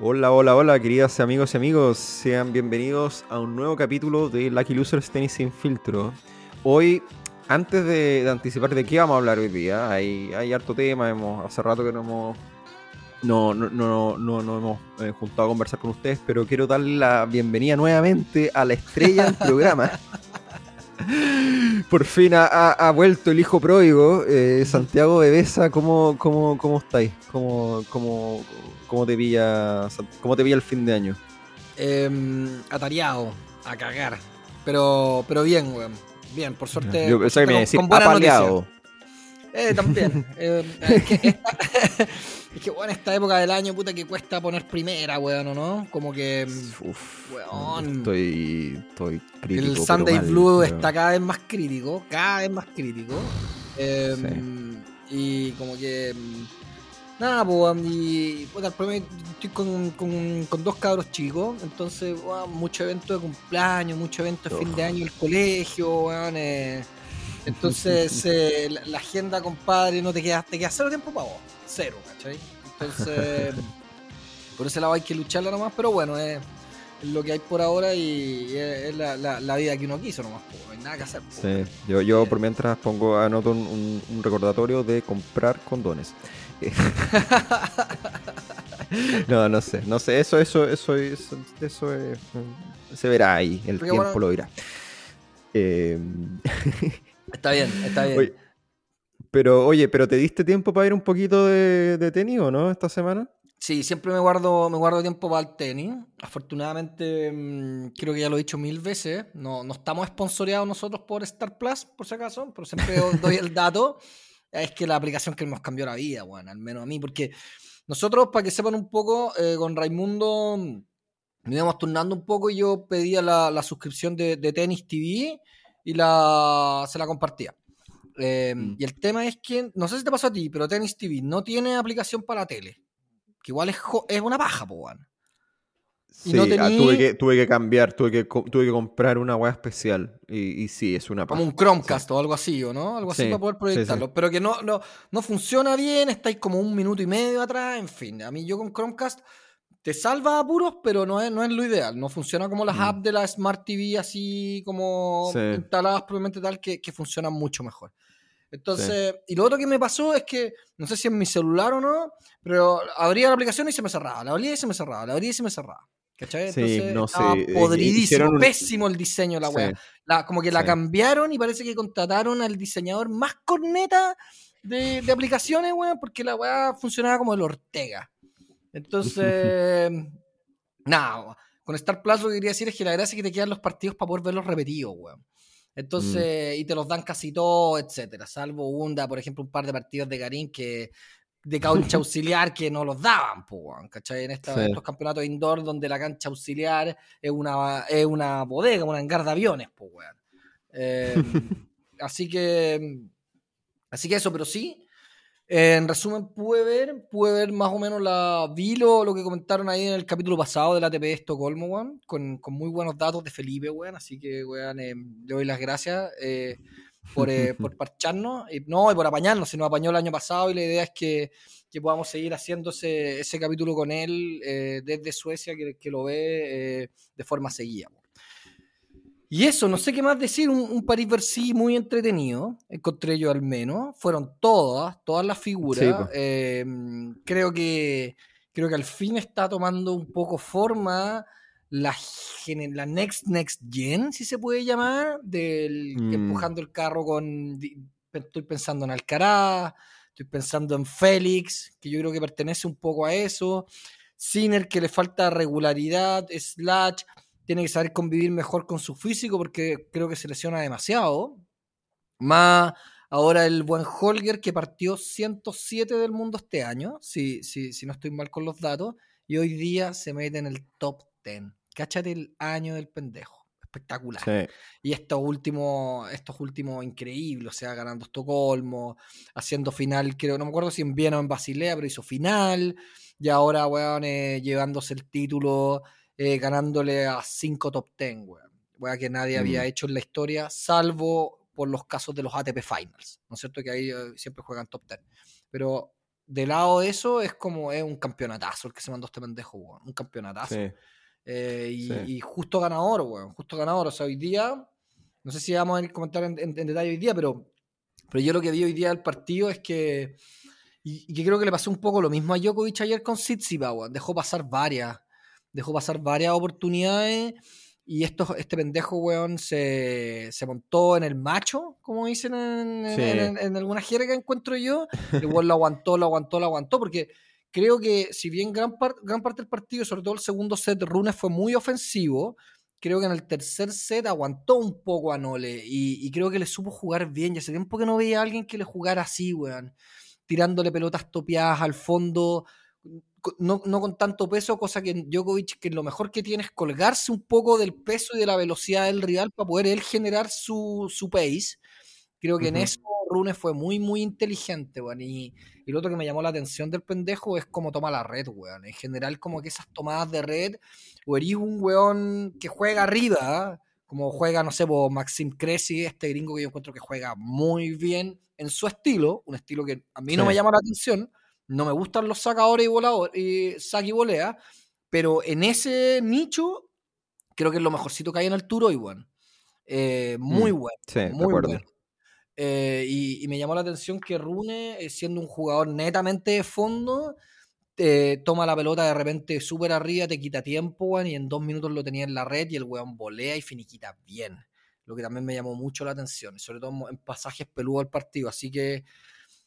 Hola, hola, hola, queridas amigos y amigos. Sean bienvenidos a un nuevo capítulo de Lucky Losers Tenis sin filtro. Hoy, antes de, anticipar de qué vamos a hablar hoy día, hay, hay harto tema. Hemos, hace rato que no hemos, no, no, no, no, no hemos eh, juntado a conversar con ustedes, pero quiero darle la bienvenida nuevamente a la estrella del programa. Por fin ha, vuelto el hijo pródigo, eh, Santiago de Besa, ¿cómo, cómo, cómo estáis? ¿Cómo, cómo, cómo, te pilla, ¿Cómo te pilla el fin de año? Eh, atareado, a cagar. Pero, pero bien, weón. Bien, por suerte. Yo pensaba que me apaleado. Eh, también. eh, es, que, bueno, esta época del año, puta, que cuesta poner primera, weón, ¿no? Como que. Uf, weón. Estoy, estoy crítico. El Sunday Blue está cada vez más crítico, cada vez más crítico. Em, y como que. Nada, pues, y puta, estoy con, con, con, dos cabros chicos, entonces, weón, mucho evento de cumpleaños, mucho evento de fin de año en el colegio, weón. Eh, entonces, eh, la, agenda, compadre, no te queda, te queda cero tiempo para vos. Cero, ¿cachai? Entonces, por ese lado hay que lucharla nomás, pero bueno, es, lo que hay por ahora y es, la, vida que uno quiso nomás, no hay nada que hacer. Sí, yo, yo por mientras pongo, anoto un, recordatorio de comprar condones. no, no sé, no sé, eso, eso, eso, eso, eso, se verá ahí, el tiempo lo dirá. Eh... Está bien, está bien. pero, oye, ¿pero te diste tiempo para ir un poquito de, de tenis o no esta semana? Sí, siempre me guardo, me guardo tiempo para el tenis. Afortunadamente, mm, creo que ya lo he dicho mil veces. No, no estamos esponsoreados nosotros por Star Plus, por si acaso, pero siempre doy el dato. Es que la aplicación que nos cambió la vida, bueno, al menos a mí, porque nosotros, para que sepan un poco, eh, con Raimundo nos íbamos turnando un poco y yo pedía la, la suscripción de, de Tenis TV y la, se la compartía. Em, mm. Y el tema es que, no sé si te pasó a ti, pero Tennis TV no tiene aplicación para tele. Que igual es, es una paja, po, Sí, ah, tuve, que, tuve que cambiar, tuve que, tuve que comprar una web especial. Y, y, sí, es una paja. Como un Chromecast o algo así, ¿o no? Algo así para poder proyectarlo. Pero que no, no, no funciona bien, estáis como un minuto y medio atrás, en fin. A mí yo con Chromecast te salva apuros, pero no es, no es lo ideal. No funciona como las mm. apps de la Smart TV, así como instaladas probablemente tal, que, que funcionan mucho mejor. Entonces, y lo otro que me pasó es que, no sé si en mi celular o no, pero abría la aplicación y se me cerraba, la abría y se me cerraba, la abría y se me cerraba. ¿Cachai? Entonces, no sé. podridísimo, pésimo el diseño la web. como que la cambiaron y parece que contrataron al diseñador más corneta de, de aplicaciones, weón, porque la weá funcionaba como el Ortega. Entonces, nada, con Star Plus lo que quería decir es que la gracia es que te quedan los partidos para poder verlos repetidos, weón. Entonces, mm. y te los dan casi todos, etcétera. Salvo Unda, por ejemplo, un par de partidos de Garín que de cancha auxiliar que no los daban, pues, ¿cachai? En estos campeonatos indoor donde la cancha auxiliar es una, es una bodega, una hangar de aviones, pues, weón. Em, así que, así que eso, pero sí, en resumen, pude ver, pude ver más o menos la. Vi lo, que comentaron ahí en el capítulo pasado de la ATP de Estocolmo, weón, con, muy buenos datos de Felipe, weón. Así que, weón, eh, le doy las gracias eh, por, eh, por parcharnos. Y, no, y por apañarnos, se nos apañó el año pasado y la idea es que, podamos seguir haciendo ese, capítulo con él desde Suecia, que, que lo ve de forma seguida. Y eso, no sé qué más decir, un, un Paris Bercy muy entretenido, encontré yo al menos. Fueron todas, todas las figuras. Creo, que, creo que al fin está tomando un poco forma la, la Next Next Gen, si se puede llamar, del mm. empujando el carro con... Estoy pensando en Alcaraz, estoy pensando en Félix, que yo creo que pertenece un poco a eso. Sinner, que le falta regularidad, Slash tiene que saber convivir mejor con su físico porque creo que se lesiona demasiado. Más ahora el buen Holger que partió 107 del mundo este año, si, si, si no estoy mal con los datos, y hoy día se mete en el top 10. Cáchate el año del pendejo. Espectacular. Y estos últimos, estos últimos increíbles, o sea, ganando Estocolmo, haciendo final, creo, no me acuerdo si en Viena o en Basilea, pero hizo final, y ahora, weón, eh, llevándose el título eh, ganándole a cinco top ten, weón. Weón que nadie había mm. hecho en la historia, salvo por los casos de los ATP Finals, ¿no es cierto? Que ahí eh, siempre juegan top ten. Pero de lado de eso, es como es un campeonatazo el que se mandó este pendejo, weón. Un campeonatazo. Eh, y, justo ganador, weón. Justo ganador. O sea, hoy día, no sé si vamos a comentar en, en, detalle hoy día, pero, pero yo lo que vi hoy día del partido es que. Y, que creo que le pasó un poco lo mismo a Djokovic ayer con Tsitsipas, Dejó pasar varias. Dejó pasar varias oportunidades y esto, este pendejo, weón, se, se, montó en el macho, como dicen en, en, alguna jerga que encuentro yo. El weón lo aguantó, lo aguantó, lo aguantó, porque creo que si bien gran, gran parte del partido, sobre todo el segundo set, Rune fue muy ofensivo, creo que en el tercer set aguantó un poco a Nole y, creo que le supo jugar bien. Ya hace tiempo que no veía a alguien que le jugara así, weón. Tirándole pelotas topeadas al fondo, no, con tanto peso, cosa que Djokovic, que lo mejor que tiene es colgarse un poco del peso y de la velocidad del rival para poder él generar su, su pace. Creo que en eso Rune fue muy, muy inteligente, weón. Y, y, lo otro que me llamó la atención del pendejo es cómo toma la red, weón. En general, como que esas tomadas de red, o eres un weón que juega arriba, como juega, no sé, Maxim Cressy, este gringo que yo encuentro que juega muy bien en su estilo, un estilo que a mí no me llama la atención, no me gustan los sacadores y voladores, y sac y volea, pero en ese nicho creo que es lo mejorcito que hay en el hoy, bueno. Eh, muy mm, bueno. Sí, muy bueno. Eh, y, me llamó la atención que Rune, eh, siendo un jugador netamente de fondo, toma la pelota de repente súper arriba, te quita tiempo, y en dos minutos lo tenía en la red y el weón volea y finiquita bien. Lo que también me llamó mucho la atención, sobre todo en pasajes peludos del partido. Así que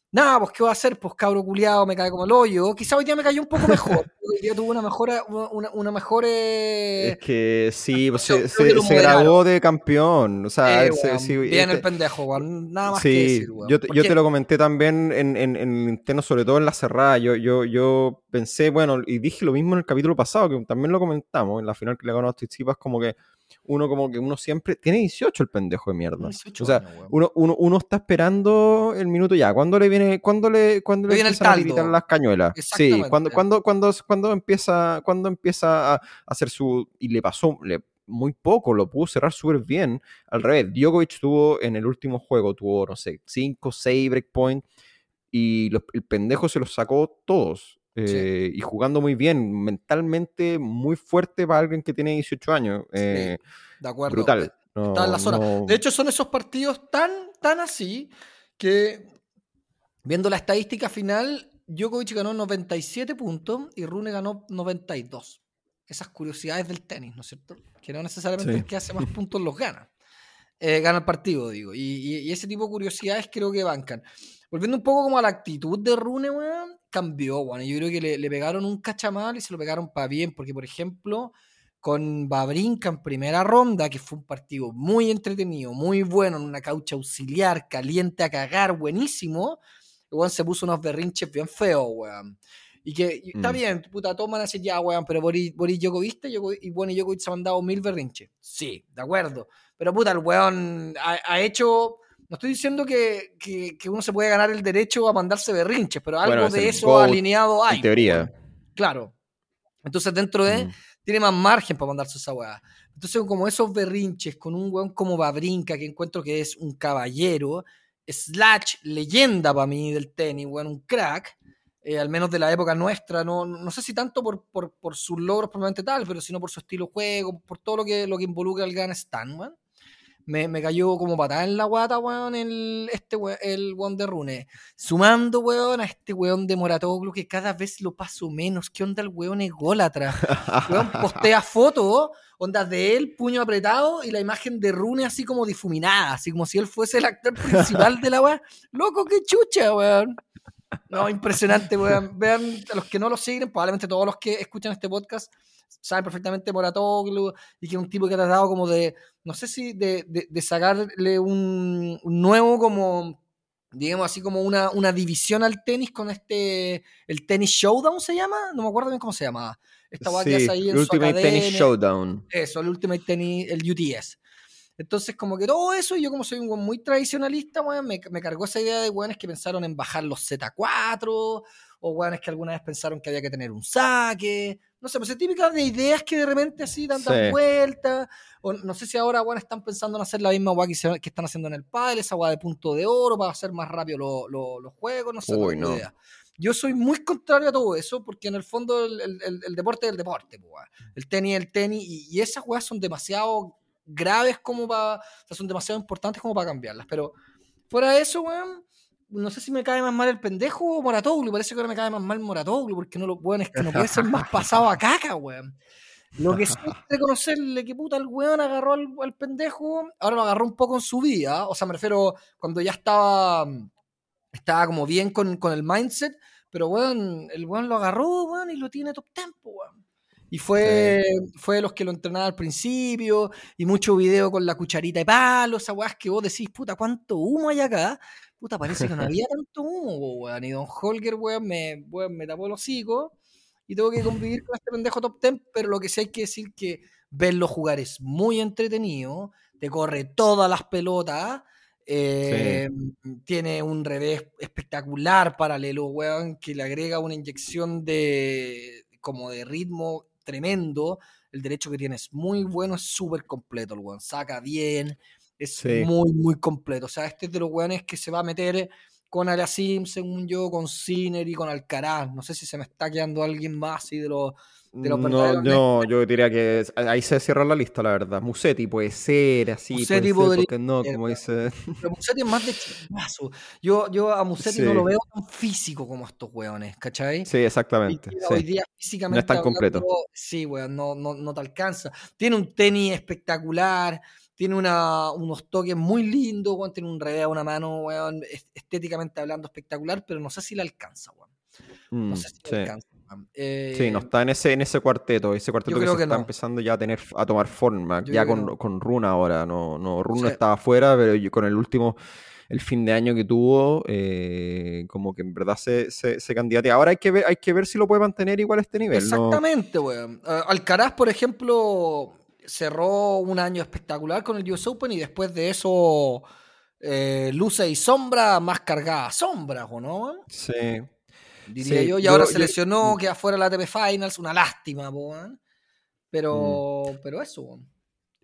Nada, pues ¿qué va a hacer? Pues cabro culiado me cae como el hoyo. Quizá hoy día me cayó un poco mejor. hoy día tuvo una mejor, una, una mejor eh, Es que sí, pues, se, se, grabó de campeón. O sea, eh, bien el este pendejo, Nada más que decir, Yo, te, yo te lo comenté también en, en, en, el interno, sobre todo en la cerrada. Yo, yo, yo pensé, bueno, y dije lo mismo en el capítulo pasado, que también lo comentamos, en la final que le ganó a Tsitsipas, como que uno como que uno siempre tiene 18 el pendejo de mierda. o sea, uno, uno, uno, está esperando el minuto ya. ¿Cuándo le viene, cuándo le, cuándo le, viene empiezan a gritar las cañuelas? Sí, cuando, cuando, cuando, cuando empieza, cuando empieza a hacer su y le pasó le, muy poco, lo pudo cerrar súper bien. Al revés, Djokovic tuvo en el último juego, tuvo, no sé, 5, 6 breakpoint y el pendejo se los sacó todos. Eh, y jugando muy bien, mentalmente muy fuerte para alguien que tiene 18 años. Eh, de acuerdo. Brutal. en la zona. De hecho, son esos partidos tan, tan así que, viendo la estadística final, Djokovic ganó 97 puntos y Rune ganó 92. Esas curiosidades del tenis, ¿no es cierto? Que no necesariamente el que hace más puntos los gana. Eh, gana el partido, digo. Y, y, ese tipo de curiosidades creo que bancan. Volviendo un poco como a la actitud de Rune, weón, cambió, weón. Yo creo que le, pegaron un cachamal y se lo pegaron para bien, porque, por ejemplo, con Babrinka en primera ronda, que fue un partido muy entretenido, muy bueno, en una caucha auxiliar, caliente a cagar, buenísimo, weón se puso unos berrinches bien feos, weón. Y que está mm. bien, puta, toman así ya, weón, pero Boris, Boris Djokovic, y bueno, Djokovic se ha mandado mil berrinches. Sí, de acuerdo. Pero puta, el weón ha hecho no estoy diciendo que, uno se puede ganar el derecho a mandarse berrinches, pero algo de eso alineado hay. En teoría. Claro. Entonces, dentro de. Mm. Tiene más margen para mandarse esa weá. Entonces, como esos berrinches con un weón como Babrinka, que encuentro que es un caballero, slash leyenda para mí del tenis, weón, un crack. Eh, al menos de la época nuestra, no, no sé si tanto por, por, sus logros probablemente tal, pero sino por su estilo de juego, por todo lo que, lo que involucra el Gran Stan, weón me, me, cayó como patada en la guata, weón, el, este el weón de Rune. Sumando, weón, a este weón de Moratoglu que cada vez lo paso menos. ¿Qué onda el weón ególatra? weón, postea fotos, ondas de él, puño apretado, y la imagen de Rune así como difuminada, así como si él fuese el actor principal de la weón. Loco, qué chucha, weón. No, impresionante, weón. Vean, a los que no lo siguen, probablemente todos los que escuchan este podcast saben perfectamente Moratoglu y que es un tipo que ha tratado como de, no sé si de, de, sacarle un, nuevo como digamos así como una, una, división al tenis con este, el tenis showdown se llama, no me acuerdo bien cómo se llamaba. Esta sí, ahí en el Ultimate Tennis Showdown. Eso, el Ultimate Tennis, el UTS. Entonces, como que todo eso, y yo como soy un muy tradicionalista, me, me, cargó esa idea de weones que pensaron en bajar los Z4, o weones que alguna vez pensaron que había que tener un saque, no sé, pues es típica de ideas que de repente así dan, vueltas, o no sé si ahora, bueno, están pensando en hacer la misma weá que, están haciendo en el padre, esa weá de punto de oro para hacer más rápido los juegos, no sé, no. idea. Yo soy muy contrario a todo eso, porque en el fondo el, deporte es el deporte, el tenis es el tenis, y, esas weas son demasiado graves como para, o sea, son demasiado importantes como para cambiarlas, pero fuera de eso, weón, no sé si me cae más mal el pendejo o Moratoglu, parece que ahora me cae más mal Moratoglu, porque no lo, es que no puede ser más pasado a caca, weón. Lo que sí reconocerle que puta el weón agarró al, pendejo, ahora lo agarró un poco en su vida, o sea, me refiero cuando ya estaba, estaba como bien con, con el mindset, pero weón, el weón lo agarró, weón, y lo tiene top tempo, weón. Y fue, fue de los que lo entrenaba al principio, y mucho video con la cucharita de palo, esas weas que vos decís, puta, ¿cuánto humo hay acá? Puta, parece que no había tanto humo, weón. Y Don Holger, weón, me, weón, me tapó el hocico y tengo que convivir con este pendejo top 10, pero lo que sí hay que decir que verlo jugar es muy entretenido, te corre todas las pelotas, eh, tiene un revés espectacular paralelo, weón, que le agrega una inyección de como de ritmo tremendo. El derecho que tiene es muy bueno, es súper completo el weón, saca bien, es muy, muy completo. O sea, este es de los weones que se va a meter con Arasim, según yo, con Sinner y con Alcaraz. No sé si se me está quedando alguien más y de los de los no, no, yo diría que ahí se cierra la lista, la verdad. Musetti puede ser así. Musetti podría ser, no, como dice. Pero Musetti es más de chispazo. Yo, yo a Musetti no lo veo tan físico como estos weones, ¿cachai? Sí, exactamente. Hoy día físicamente. No es tan completo. Sí, weón, no, no, no te alcanza. Tiene un tenis espectacular tiene una, unos toques muy lindos, weón, tiene un revés a una mano, weón, estéticamente hablando espectacular, pero no sé si le alcanza, weón. No mm, sé si le alcanza. sí, no está en ese, en ese cuarteto, ese cuarteto que, se está empezando ya a tener a tomar forma, ya con, con Runa ahora, no, no Runa estaba afuera, pero con el último el fin de año que tuvo, eh, como que en verdad se, se, se Ahora hay que, ver, hay que ver si lo puede mantener igual a este nivel. Exactamente, weón. Alcaraz, por ejemplo, cerró un año espectacular con el US Open y después de eso eh, luce y sombra más cargada sombra, ¿o no? Sí. Diría yo, y ahora se lesionó, mm. queda fuera la ATP Finals, una lástima, pero, mm. pero eso.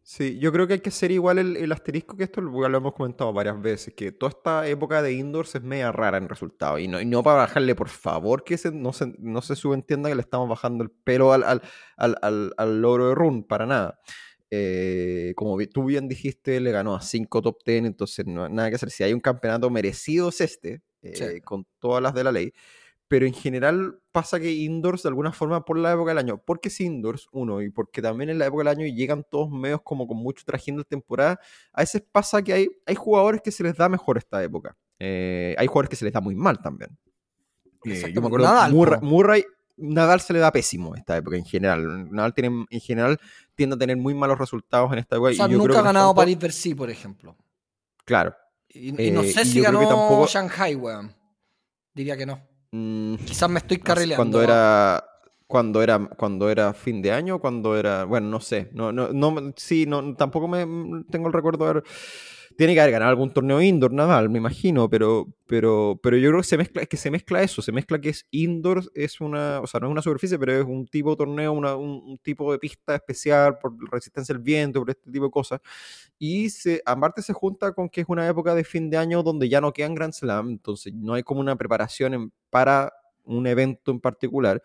Sí, yo creo que hay que ser igual el, asterisco que esto lo hemos comentado varias veces, que toda esta época de indoors es media rara en resultado. Y no, y no para bajarle, por favor, que no, se, no se subentienda que le estamos bajando el pelo al, al, al, al logro de Run, para nada. Eh, como tú bien dijiste, le ganó a 5 top 10, entonces no nada que hacer. Si hay un campeonato merecido es este, eh, con todas las de la ley pero en general pasa que indoors de alguna forma por la época del año, porque es indoors, uno, y porque también en la época del año llegan todos medios como con mucho trajín de temporada, a veces pasa que hay, hay jugadores que se les da mejor esta época. Eh, hay jugadores que se les da muy mal también. Eh, yo me acuerdo, Nadal, Murray, Nadal se le da pésimo esta época en general. Nadal tiene, en general tiende a tener muy malos resultados en esta época. O sea, nunca ha ganado París Bercy, por ejemplo. Claro. Y, no eh, sé si ganó tampoco... Shanghai, weón. Diría que no. Mm, Quizás me estoy carrileando. Cuando era, cuando era, cuando era fin de año, cuando era, bueno, no sé, no, no, no, sí, no, tampoco me mm, tengo el recuerdo de haber tiene que haber ganado algún torneo indoor, Nadal, me imagino, pero, pero, pero yo creo que se mezcla, es que se mezcla eso, se mezcla que es indoor, es una, o sea, no es una superficie, pero es un tipo de torneo, un, tipo de pista especial por resistencia al viento, por este tipo de cosas. Y se, aparte se junta con que es una época de fin de año donde ya no quedan Grand Slam, entonces no hay como una preparación para un evento en particular.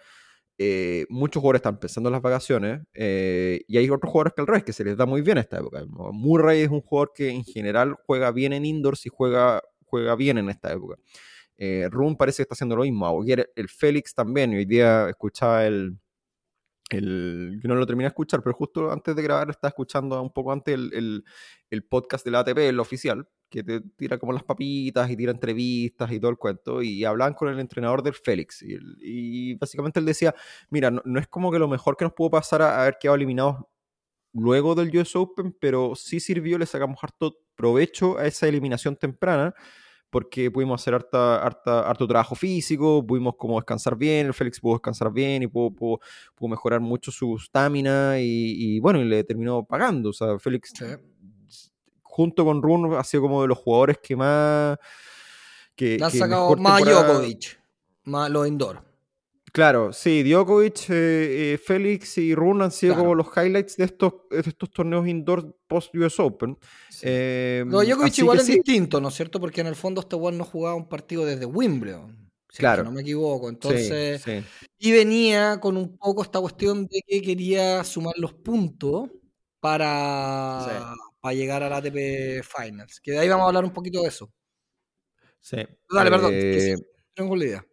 Eh, muchos jugadores están pensando en las vacaciones eh, y hay otros jugadores que al revés, que se les da muy bien esta época. Murray es un jugador que en general juega bien en indoors y juega, juega bien en esta época. Eh, Rune parece que está haciendo lo mismo. Aguirre, el Félix también. Hoy día escuchaba el, el, yo no lo terminé de escuchar, pero justo antes de grabar estaba escuchando un poco antes el, el, podcast de la ATP, el oficial, que te tira como las papitas y tira entrevistas y todo el cuento, y hablaban con el entrenador del Félix, y, básicamente él decía, mira, no, es como que lo mejor que nos pudo pasar a haber quedado eliminados luego del US Open, pero sí sirvió, le sacamos harto provecho a esa eliminación temprana, porque pudimos hacer harta, harta, harto trabajo físico, pudimos como descansar bien, el Félix pudo descansar bien y pudo, mejorar mucho su estamina y, bueno, y le terminó pagando. O sea, Félix, junto con Run, ha sido como de los jugadores que más... Que, ha sacado más Djokovic, más los indoor. Claro, sí, Djokovic, eh, eh, Félix y Rune han sido como los highlights de estos, estos torneos indoor post-US Open. Eh, no, Djokovic igual es distinto, ¿no es cierto? Porque en el fondo este weón no jugaba un partido desde Wimbledon. claro. no me equivoco. Entonces, y venía con un poco esta cuestión de que quería sumar los puntos para, para llegar a la ATP Finals. Que de ahí vamos a hablar un poquito de eso. Sí. Dale, perdón. Eh, tengo la idea.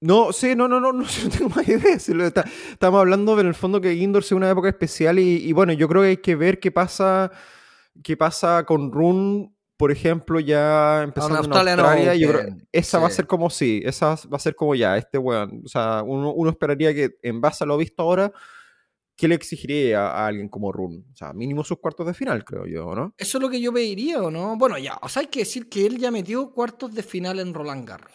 No, sí, no, no, no, no, no tengo más idea. estamos hablando en el fondo que Indoor sea una época especial y, bueno, yo creo que hay que ver qué pasa, qué pasa con Run, por ejemplo, ya empezando en Australia. yo creo, esa va a ser como sí, esa va a ser como ya, este weón. O sea, uno, uno esperaría que en base a lo visto ahora, ¿qué le exigiría a, alguien como Run? O sea, mínimo sus cuartos de final, creo yo, ¿no? Eso es lo que yo pediría, ¿o no? Bueno, ya, o sea, hay que decir que él ya metió cuartos de final en Roland Garros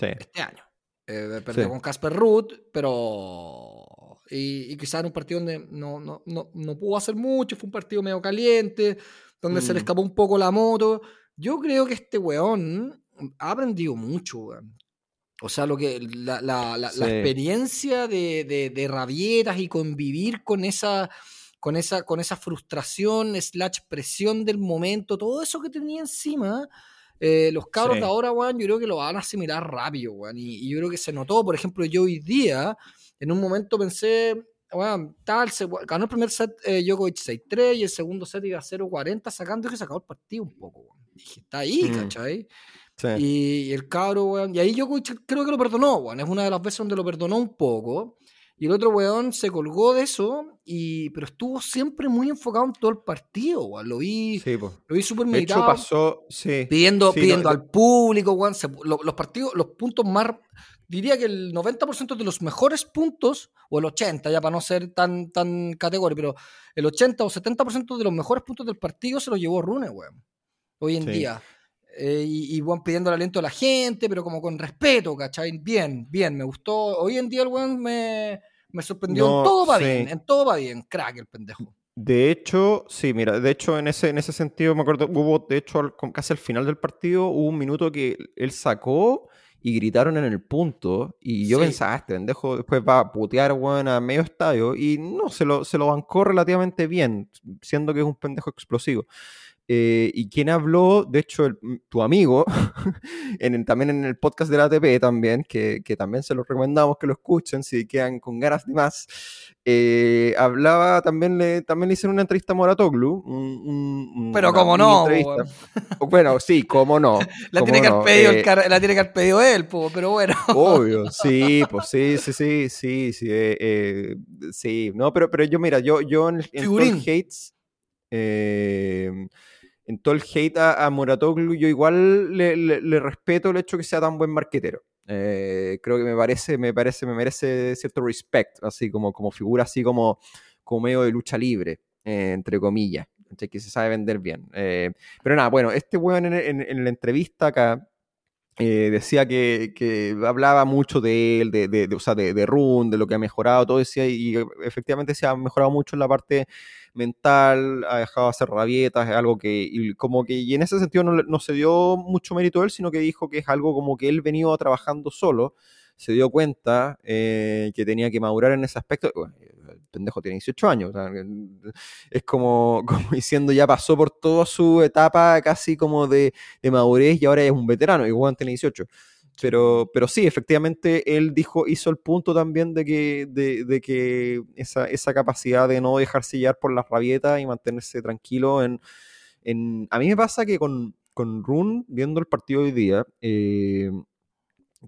este año. Eh, perdió con Casper Ruth, pero. Y, quizás en un partido donde no, no, no, no, pudo hacer mucho, fue un partido medio caliente, donde se le mm. escapó un poco la moto. Yo creo que este weón ha aprendido mucho, O sea, lo que la, la, la, experiencia de, de, de, rabietas y convivir con esa, con esa, con esa frustración, slash presión del momento, todo eso que tenía encima, eh, los cabros de ahora, weón, yo creo que lo van a asimilar rápido, weón. Y, yo creo que se notó, por ejemplo, yo hoy día, en un momento pensé, weón, tal, se, ganó el primer set eh, Djokovic 6-3 y el segundo set iba a 0-40, sacando que se acabó el partido un poco, weón. Dije, está ahí, mm. ¿cachai? Y, y, el cabro, weón, y ahí Djokovic creo que lo perdonó, weón. Es una de las veces donde lo perdonó un poco. Y el otro weón se colgó de eso, y, pero estuvo siempre muy enfocado en todo el partido, weón. Lo vi, lo vi súper meditado. pasó, sí. Pidiendo, pidiendo al público, weón. los partidos, los puntos más, diría que el 90% de los mejores puntos, o el 80, ya para no ser tan, tan categórico, pero el 80 o 70% de los mejores puntos del partido se los llevó Rune, weón. Hoy en día. Eh, y, y pidiendo el aliento a la gente, pero como con respeto, ¿cachai? Bien, bien, me gustó. Hoy en día el weón me me sorprendió. en todo va bien, en todo va bien. Crack el pendejo. De hecho, sí, mira, de hecho en ese, en ese sentido me acuerdo, hubo, de hecho, casi al final del partido, hubo un minuto que él sacó y gritaron en el punto. Y yo pensaba, ah, este pendejo después va a putear, weón, a medio estadio. Y no, se lo, se lo bancó relativamente bien, siendo que es un pendejo explosivo. Eh, y quien habló, de hecho, mm, tu amigo, en, también en el podcast de la ATP también, que, que, también se los recomendamos que lo escuchen si quedan con ganas de más, eh, hablaba, también le, también le hicieron una entrevista a Moratoglu. Pero como no. Bueno, sí, como no. la, tiene que haber pedido eh, la tiene que haber pedido él, pero bueno. Obvio, sí, pues sí, sí, sí, sí, sí, sí, no, pero, pero yo, mira, yo, yo en, en Hates, en todo el hate a, Moratoglu, yo igual le, respeto el hecho que sea tan buen marquetero. Eh, creo que me parece, me parece, me merece cierto respect, así como, como figura así como, como medio de lucha libre, eh, entre comillas, que se sabe vender bien. Eh, pero nada, bueno, este weón en, la entrevista acá decía que, hablaba mucho de él, de, de, de, o sea, de, de Run, de lo que ha mejorado, todo decía, y efectivamente se ha mejorado mucho en la parte mental, ha dejado de hacer rabietas, es algo que, y como que, y en ese sentido no, se dio mucho mérito a él, sino que dijo que es algo como que él venía trabajando solo, se dio cuenta eh, que tenía que madurar en ese aspecto. el pendejo tiene 18 años, es como, como diciendo ya pasó por toda su etapa casi como de, de madurez y ahora es un veterano, igual tiene 18. Pero, pero sí, efectivamente, él dijo, hizo el punto también de que, de, que esa, esa, capacidad de no dejarse llevar por las rabietas y mantenerse tranquilo en, en... A mí me pasa que con, con Run, viendo el partido de hoy día, eh,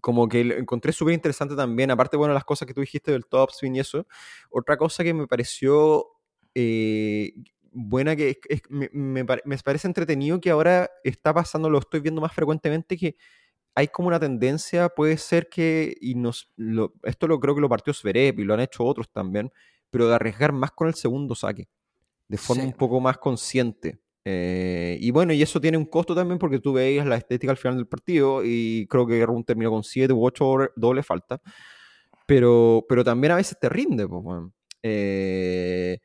como que encontré súper interesante también, aparte, bueno, las cosas que tú dijiste del top spin y eso, otra cosa que me pareció eh, buena, que me, me, me, parece entretenido que ahora está pasando, lo estoy viendo más frecuentemente, que hay como una tendencia, puede ser que, y nos, esto lo creo que lo partió Zverev y lo han hecho otros también, pero de arriesgar más con el segundo saque, de forma un poco más consciente. Eh, y bueno, y eso tiene un costo también porque tú veías la estética al final del partido y creo que Run terminó con 7 u 8 doble falta, pero, pero también a veces te rinde. Pues, bueno. eh,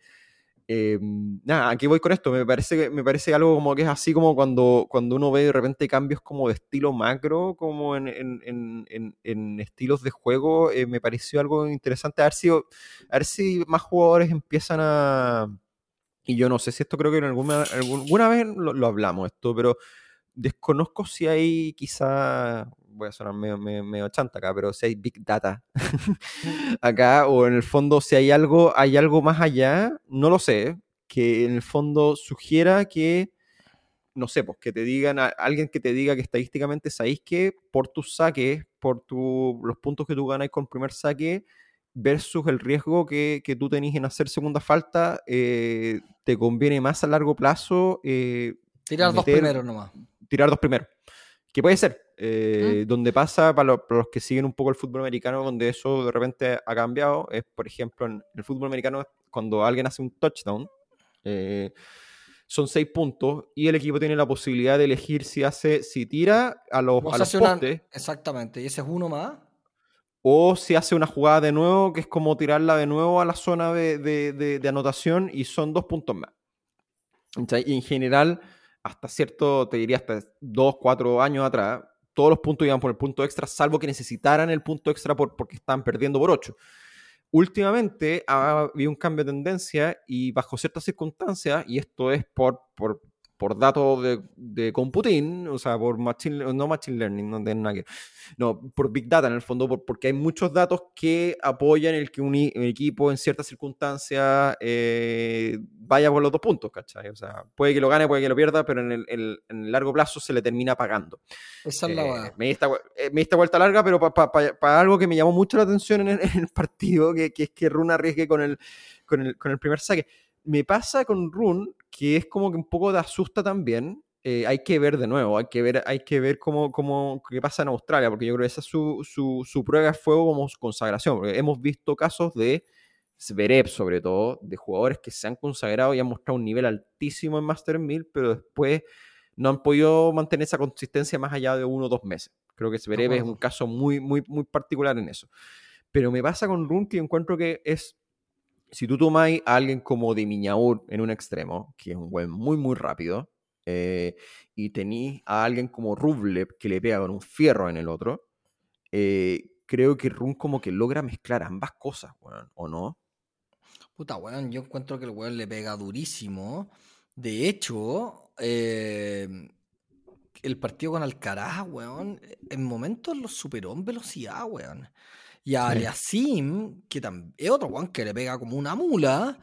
eh, nada, aquí voy con esto. Me parece, me parece algo como que es así como cuando, cuando uno ve de repente cambios como de estilo macro, como en, en, en, en estilos de juego. Eh, me pareció algo interesante. A ver, si, a ver si más jugadores empiezan a. Y yo no sé si esto creo que en alguna, alguna vez lo, lo hablamos, esto, pero desconozco si hay quizá voy a sonar medio, medio, chanta acá, pero si hay Big Data acá, o en el fondo si hay algo, hay algo más allá, no lo sé, que en el fondo sugiera que, no sé, pues que te digan, a, alguien que te diga que estadísticamente sabéis que por tus saques, por tu, los puntos que tú ganas con primer saque, versus el riesgo que, que tú tenés en hacer segunda falta, eh, te conviene más a largo plazo. Eh, tirar dos primeros nomás. Tirar dos primeros. Que puede ser. Eh, donde pasa, para, los que siguen un poco el fútbol americano, donde eso de repente ha cambiado, es por ejemplo en el fútbol americano, cuando alguien hace un touchdown, son seis puntos y el equipo tiene la posibilidad de elegir si hace, si tira a los, a los postes. Exactamente, y ese es uno más o si hace una jugada de nuevo, que es como tirarla de nuevo a la zona de, anotación y son dos puntos más. Y en general, hasta cierto, te diría hasta dos, cuatro años atrás, todos los puntos iban por el punto extra, salvo que necesitaran el punto extra por, porque estaban perdiendo por ocho. Últimamente ha habido un cambio de tendencia y bajo ciertas circunstancias, y esto es por, por por datos de, de, computing, o sea, por machine, no machine learning, no nada que, no, por big data en el fondo, porque hay muchos datos que apoyan el que un, equipo en ciertas circunstancias eh, vaya por los dos puntos, ¿cachai? O sea, puede que lo gane, puede que lo pierda, pero en el, en largo plazo se le termina pagando. Esa es la eh, me, esta, eh, me esta vuelta larga, pero para algo que me llamó mucho la atención en el, partido, que, que, es que Runa arriesgue con el, con el, con el primer saque me pasa con Rune que es como que un poco de asusta también. Eh, hay que ver de nuevo, hay que ver, hay que ver cómo, cómo, qué pasa en Australia, porque yo creo que esa es su, su, su prueba de fuego como consagración, porque hemos visto casos de Zverev sobre todo, de jugadores que se han consagrado y han mostrado un nivel altísimo en Master 1000, pero después no han podido mantener esa consistencia más allá de uno o dos meses. Creo que Zverev es un caso muy, muy, muy particular en eso. Pero me pasa con Rune que encuentro que es si tú tomáis a alguien como de Miñaur en un extremo, que es un buen muy, muy rápido, eh, y tenéis a alguien como Rublev que le pega con un fierro en el otro, eh, creo que Run como que logra mezclar ambas cosas, ¿o no? Puta, weón, yo encuentro que el weón le pega durísimo. De hecho, eh, el partido con Alcaraz, weón, en momentos lo superó en velocidad, weón. Y a Aliasim, que es otro Juan que le pega como una mula,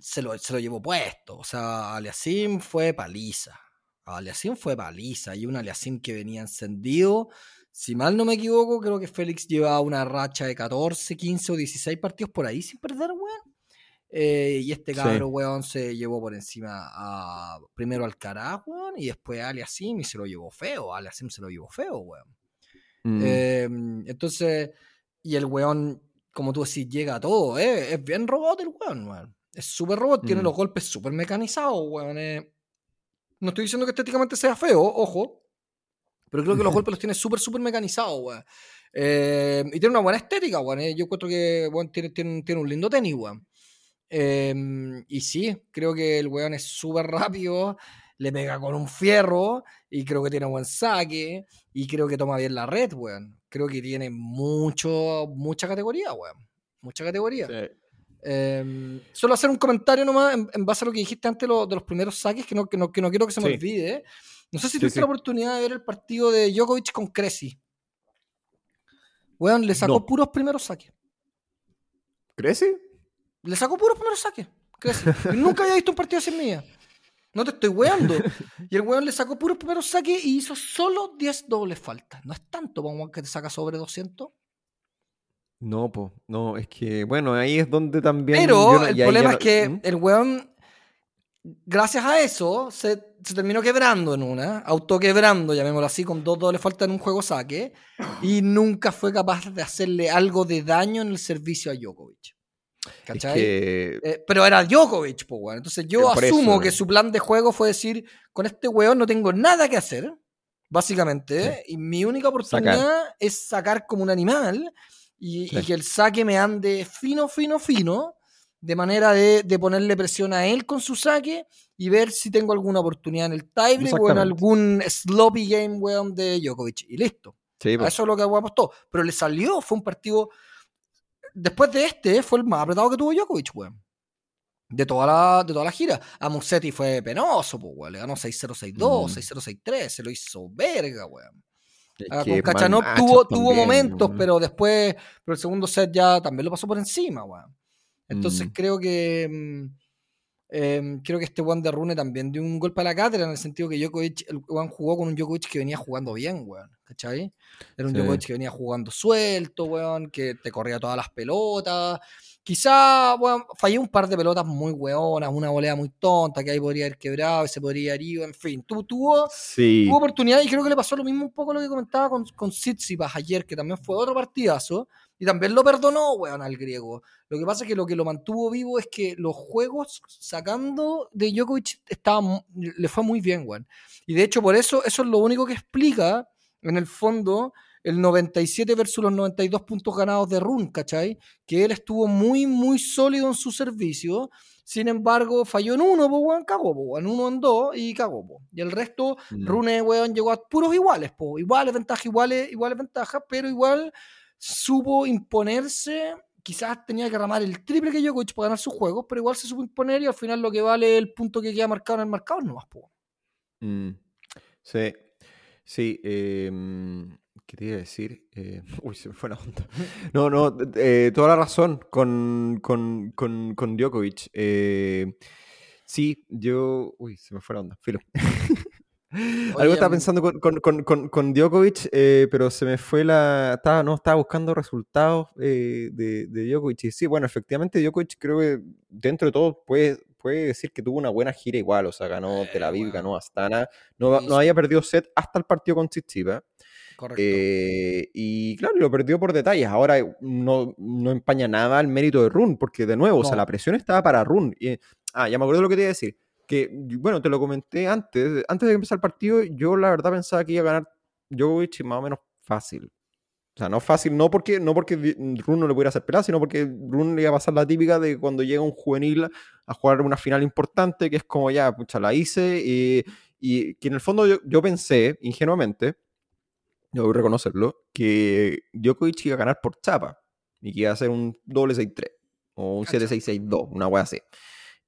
se lo, se lo llevó puesto. O sea, Aliasim fue paliza. Aliasim fue paliza. Y un Aliasim que venía encendido. Si mal no me equivoco, creo que Félix lleva una racha de 14, 15 o 16 partidos por ahí sin perder, weón. Eh, y este cabro, weón, se llevó por encima a primero al weón, y después a Aliasim y se lo llevó feo. Aliasim se lo llevó feo, weón. Mm. Em, entonces, y el weón, como tú decís, llega a todo. ¿eh? Es bien robot el weón, weón. Es súper robot, tiene mm. los golpes súper mecanizados, weón. Eh. No estoy diciendo que estéticamente sea feo, ojo. Pero creo que los golpes los tiene súper, súper mecanizados, weón. Eh, y tiene una buena estética, weón. Eh. Yo encuentro que weón, tiene, tiene, tiene, un lindo tenis, weón. Em, y sí, creo que el weón es súper rápido le pega con un fierro y creo que tiene buen saque y creo que toma bien la red, weón. Creo que tiene mucho, mucha categoría, weón. Mucha categoría. Em, solo hacer un comentario nomás en, base a lo que dijiste antes de los primeros saques, que no, que no, quiero que se me olvide. No sé si tuviste la oportunidad de ver el partido de Djokovic con Cressy. Weón, le sacó puros primeros saques. ¿Cressy? Le sacó puros primeros saques. Cressy. nunca había visto un partido así en mi no te estoy weando. y el weón le sacó puros primeros saques y hizo solo 10 dobles faltas. No es tanto para un que te saca sobre 200. No, pues, no, es que, bueno, ahí es donde también. Pero el problema es que ¿Mm? el weón, gracias a eso, se, terminó quebrando en una, autoquebrando, llamémoslo así, con dos dobles faltas en un juego saque, y nunca fue capaz de hacerle algo de daño en el servicio a Djokovic. ¿Cachai? Eh, pero era Djokovic, pues. Entonces yo asumo que su plan de juego fue decir, con este weón no tengo nada que hacer, básicamente, y mi única oportunidad es sacar como un animal y, que el saque me ande fino, fino, fino, de manera de, ponerle presión a él con su saque y ver si tengo alguna oportunidad en el tiebreak o en algún sloppy game, weón, de Djokovic. Y listo. Pues. Eso es lo que apostó. Pero le salió, fue un partido después de este, fue el más apretado que tuvo Djokovic, weón. De toda la, de toda la gira. A Musetti fue penoso, pues, weón. Le ganó 6-0-6-2, 6-0-6-3. Se lo hizo verga, weón. Ah, con Kachanov tuvo, tuvo momentos, pero después, pero el segundo set ya también lo pasó por encima, weón. Entonces mm. creo que mm, em, creo que este Juan de Rune también dio un golpe a la cátedra en el sentido que Djokovic, el Juan jugó con un Djokovic que venía jugando bien, weón. ¿Cachai? Era un Djokovic que venía jugando suelto, weón, que te corría todas las pelotas, Quizá, bueno, fallé un par de pelotas muy weonas, una volea muy tonta que ahí podría haber quebrado y se podría haber ido, en fin. tuvo, tuvo oportunidad y creo que le pasó lo mismo un poco lo que comentaba con, con Sitsipas ayer, que también fue otro partidazo y también lo perdonó, weón, al griego. Lo que pasa es que lo que lo mantuvo vivo es que los juegos sacando de Djokovic estaba, le fue muy bien, weón. Y de hecho, por eso, eso es lo único que explica, en el fondo, el 97 versus los 92 puntos ganados de Run, ¿cachai? Que él estuvo muy, muy sólido en su servicio. Sin embargo, falló en uno, pues, weón, cagó, pues, en uno, en dos y cagó, pues. Y el resto, mm. Rune, weón, llegó a puros iguales, pues. Iguales ventajas, iguales, iguales ventajas, pero igual supo imponerse. Quizás tenía que ramar el triple que yo para ganar sus juegos, pero igual se supo imponer y al final lo que vale el punto que queda marcado en el marcador no más, pues. Sí, sí. Eh ¿Qué te iba a decir? Eh, uy, se me fue la onda. No, no, eh, toda la razón con, con, con, con Djokovic. Eh, sí, yo. Uy, se me fue la onda. Filo. Algo estaba pensando con, con, con, con Djokovic, pero se me fue la. Estaba, no, estaba buscando resultados de, de Djokovic. Y sí, bueno, efectivamente, Djokovic creo que dentro de todo puede, puede decir que tuvo una buena gira igual. O sea, ganó Tel Aviv, ganó Astana. No, no había perdido set hasta el partido con Tsitsipas. Eh, y claro, lo perdió por detalles. Ahora eh, no, no empaña nada el mérito de Run, porque de nuevo, o sea, la presión estaba para Run. Y, ah, ya me acuerdo de lo que te iba a decir. Que, bueno, te lo comenté antes. Antes de empezar el partido, yo la verdad pensaba que iba a ganar Djokovic más o menos fácil. O sea, no fácil, no porque, no porque Run no le pudiera hacer pelada, sino porque Run le iba a pasar la típica de cuando llega un juvenil a jugar una final importante, que es como ya, pucha, la hice. Y, y que en el fondo yo, yo pensé, ingenuamente, debo reconocerlo, que Djokovic iba a ganar por chapa y que iba a hacer un doble 6-3 o un 7-6-6-2, una wea así.